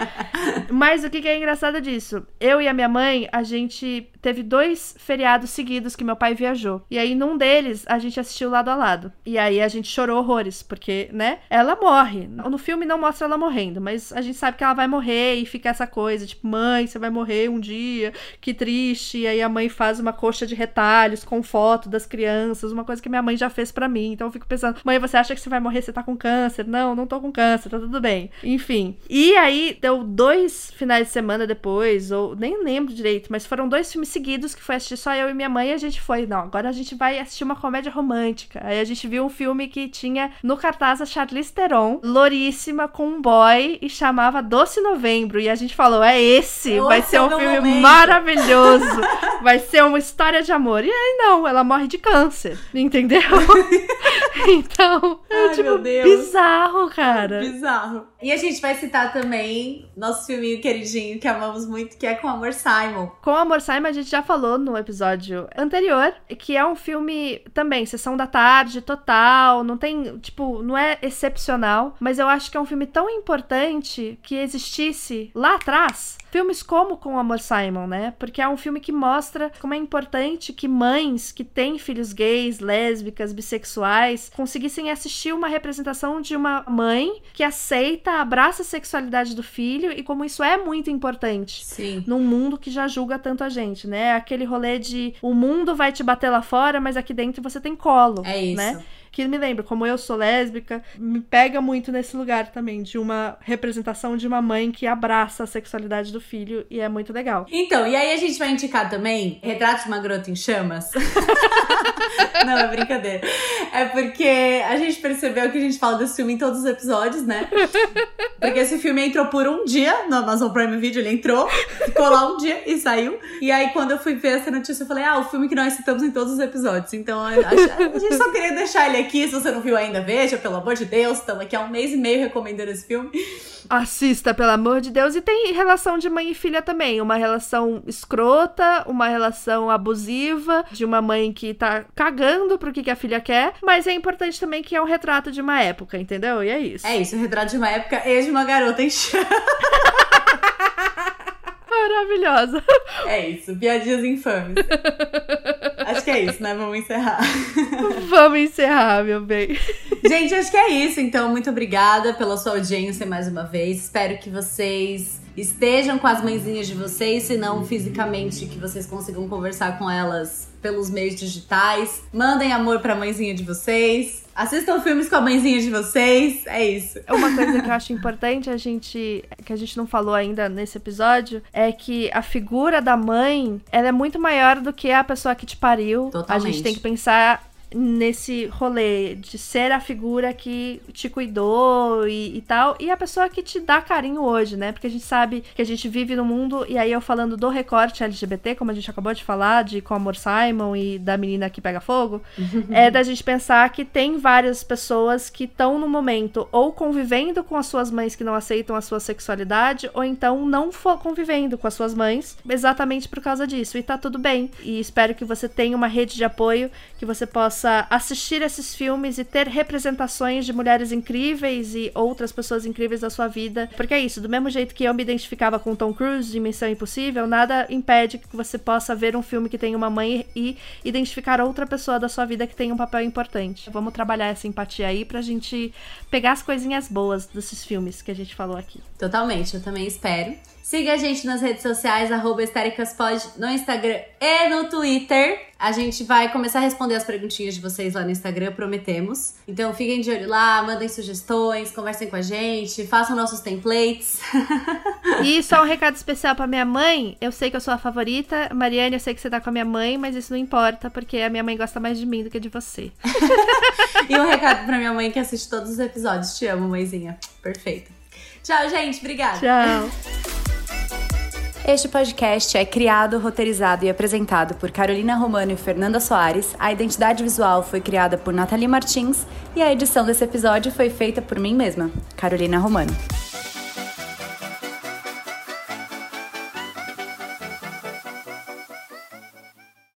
Mas o que é engraçado disso? Eu e a minha mãe, a gente teve dois feriados seguidos que meu pai viajou. E aí, num deles, a gente assistiu lado a lado. E aí a gente chorou horrores, porque, né? Ela morre. No filme não mostra ela morrendo, mas a gente sabe que ela vai morrer e fica essa coisa, tipo, mãe, você vai morrer um dia, que triste. E aí a mãe faz uma coisa coxa de retalhos com foto das crianças, uma coisa que minha mãe já fez para mim. Então eu fico pensando, mãe, você acha que você vai morrer? Você tá com câncer? Não, não tô com câncer, tá tudo bem. Enfim. E aí deu dois finais de semana depois, ou nem lembro direito, mas foram dois filmes seguidos que foi assistir só eu e minha mãe e a gente foi, não, agora a gente vai assistir uma comédia romântica. Aí a gente viu um filme que tinha no cartaz a Charlize Theron, louríssima, com um boy, e chamava Doce Novembro. E a gente falou, é esse, vai ser um filme momento. maravilhoso, vai ser uma história de amor. E aí não, ela morre de câncer, entendeu? então, é Ai, tipo, bizarro, cara. Bizarro. E a gente vai citar também nosso filminho queridinho que amamos muito, que é Com Amor Simon. Com Amor Simon a gente já falou no episódio anterior, que é um filme também, sessão da tarde, total, não tem, tipo, não é excepcional, mas eu acho que é um filme tão importante que existisse lá atrás filmes como Com Amor Simon, né? Porque é um filme que mostra como é importante que mães que têm filhos gays, lésbicas, bissexuais conseguissem assistir uma representação de uma mãe que aceita, abraça a sexualidade do filho e como isso é muito importante Sim. num mundo que já julga tanto a gente, né? Aquele rolê de o mundo vai te bater lá fora, mas aqui dentro você tem colo, é isso. né? Que me lembra, como eu sou lésbica, me pega muito nesse lugar também, de uma representação de uma mãe que abraça a sexualidade do filho e é muito legal. Então, e aí a gente vai indicar também Retrato de uma Garota em Chamas. Não, é brincadeira. É porque a gente percebeu que a gente fala desse filme em todos os episódios, né? Porque esse filme entrou por um dia no Amazon Prime Video, ele entrou, ficou lá um dia e saiu. E aí, quando eu fui ver essa notícia, eu falei, ah, o filme que nós citamos em todos os episódios. Então, a, a gente só queria deixar ele aqui. Se você não viu ainda, veja, pelo amor de Deus. Estamos aqui há um mês e meio recomendando esse filme. Assista, pelo amor de Deus. E tem relação de mãe e filha também. Uma relação escrota, uma relação abusiva, de uma mãe que tá cagando pro que, que a filha quer. Mas é importante também que é um retrato de uma época, entendeu? E é isso. É isso, um retrato de uma época e de uma garota em chama. Maravilhosa. É isso, piadinhas infames. que é isso, né? Vamos encerrar. Vamos encerrar, meu bem. Gente, acho que é isso. Então, muito obrigada pela sua audiência mais uma vez. Espero que vocês estejam com as mãezinhas de vocês, se não fisicamente, que vocês consigam conversar com elas pelos meios digitais. Mandem amor pra mãezinha de vocês. Assistam filmes com a mãezinha de vocês. É isso. Uma coisa que eu acho importante a gente que a gente não falou ainda nesse episódio é que a figura da mãe, ela é muito maior do que a pessoa que te pariu. Totalmente. A gente tem que pensar nesse rolê de ser a figura que te cuidou e, e, tal, e a pessoa que te dá carinho hoje, né? Porque a gente sabe que a gente vive no mundo, e aí eu falando do recorte LGBT, como a gente acabou de falar, de Com Amor Simon e da menina que pega fogo, é da gente pensar que tem várias pessoas que estão no momento ou convivendo com as suas mães que não aceitam a sua sexualidade, ou então não convivendo com as suas mães, exatamente por causa disso. E tá tudo bem. E espero que você tenha uma rede de apoio, que você possa possa assistir esses filmes e ter representações de mulheres incríveis e outras pessoas incríveis da sua vida. Porque é isso, do mesmo jeito que eu me identificava com Tom Cruise de Missão Impossível, nada impede que você possa ver um filme que tem uma mãe e identificar outra pessoa da sua vida que tem um papel importante. Vamos trabalhar essa empatia aí pra gente pegar as coisinhas boas desses filmes que a gente falou aqui. Totalmente, eu também espero. Siga a gente nas redes sociais, arroba no Instagram e no Twitter. A gente vai começar a responder as perguntinhas de vocês lá no Instagram, prometemos. Então fiquem de olho lá, mandem sugestões, conversem com a gente, façam nossos templates. e só um recado especial pra minha mãe. Eu sei que eu sou a favorita. Mariane, eu sei que você tá com a minha mãe, mas isso não importa, porque a minha mãe gosta mais de mim do que de você. e um recado pra minha mãe que assiste todos os episódios. Te amo, mãezinha. Perfeito. Tchau, gente. Obrigada. Tchau. Este podcast é criado, roteirizado e apresentado por Carolina Romano e Fernanda Soares. A identidade visual foi criada por Nathalie Martins e a edição desse episódio foi feita por mim mesma, Carolina Romano.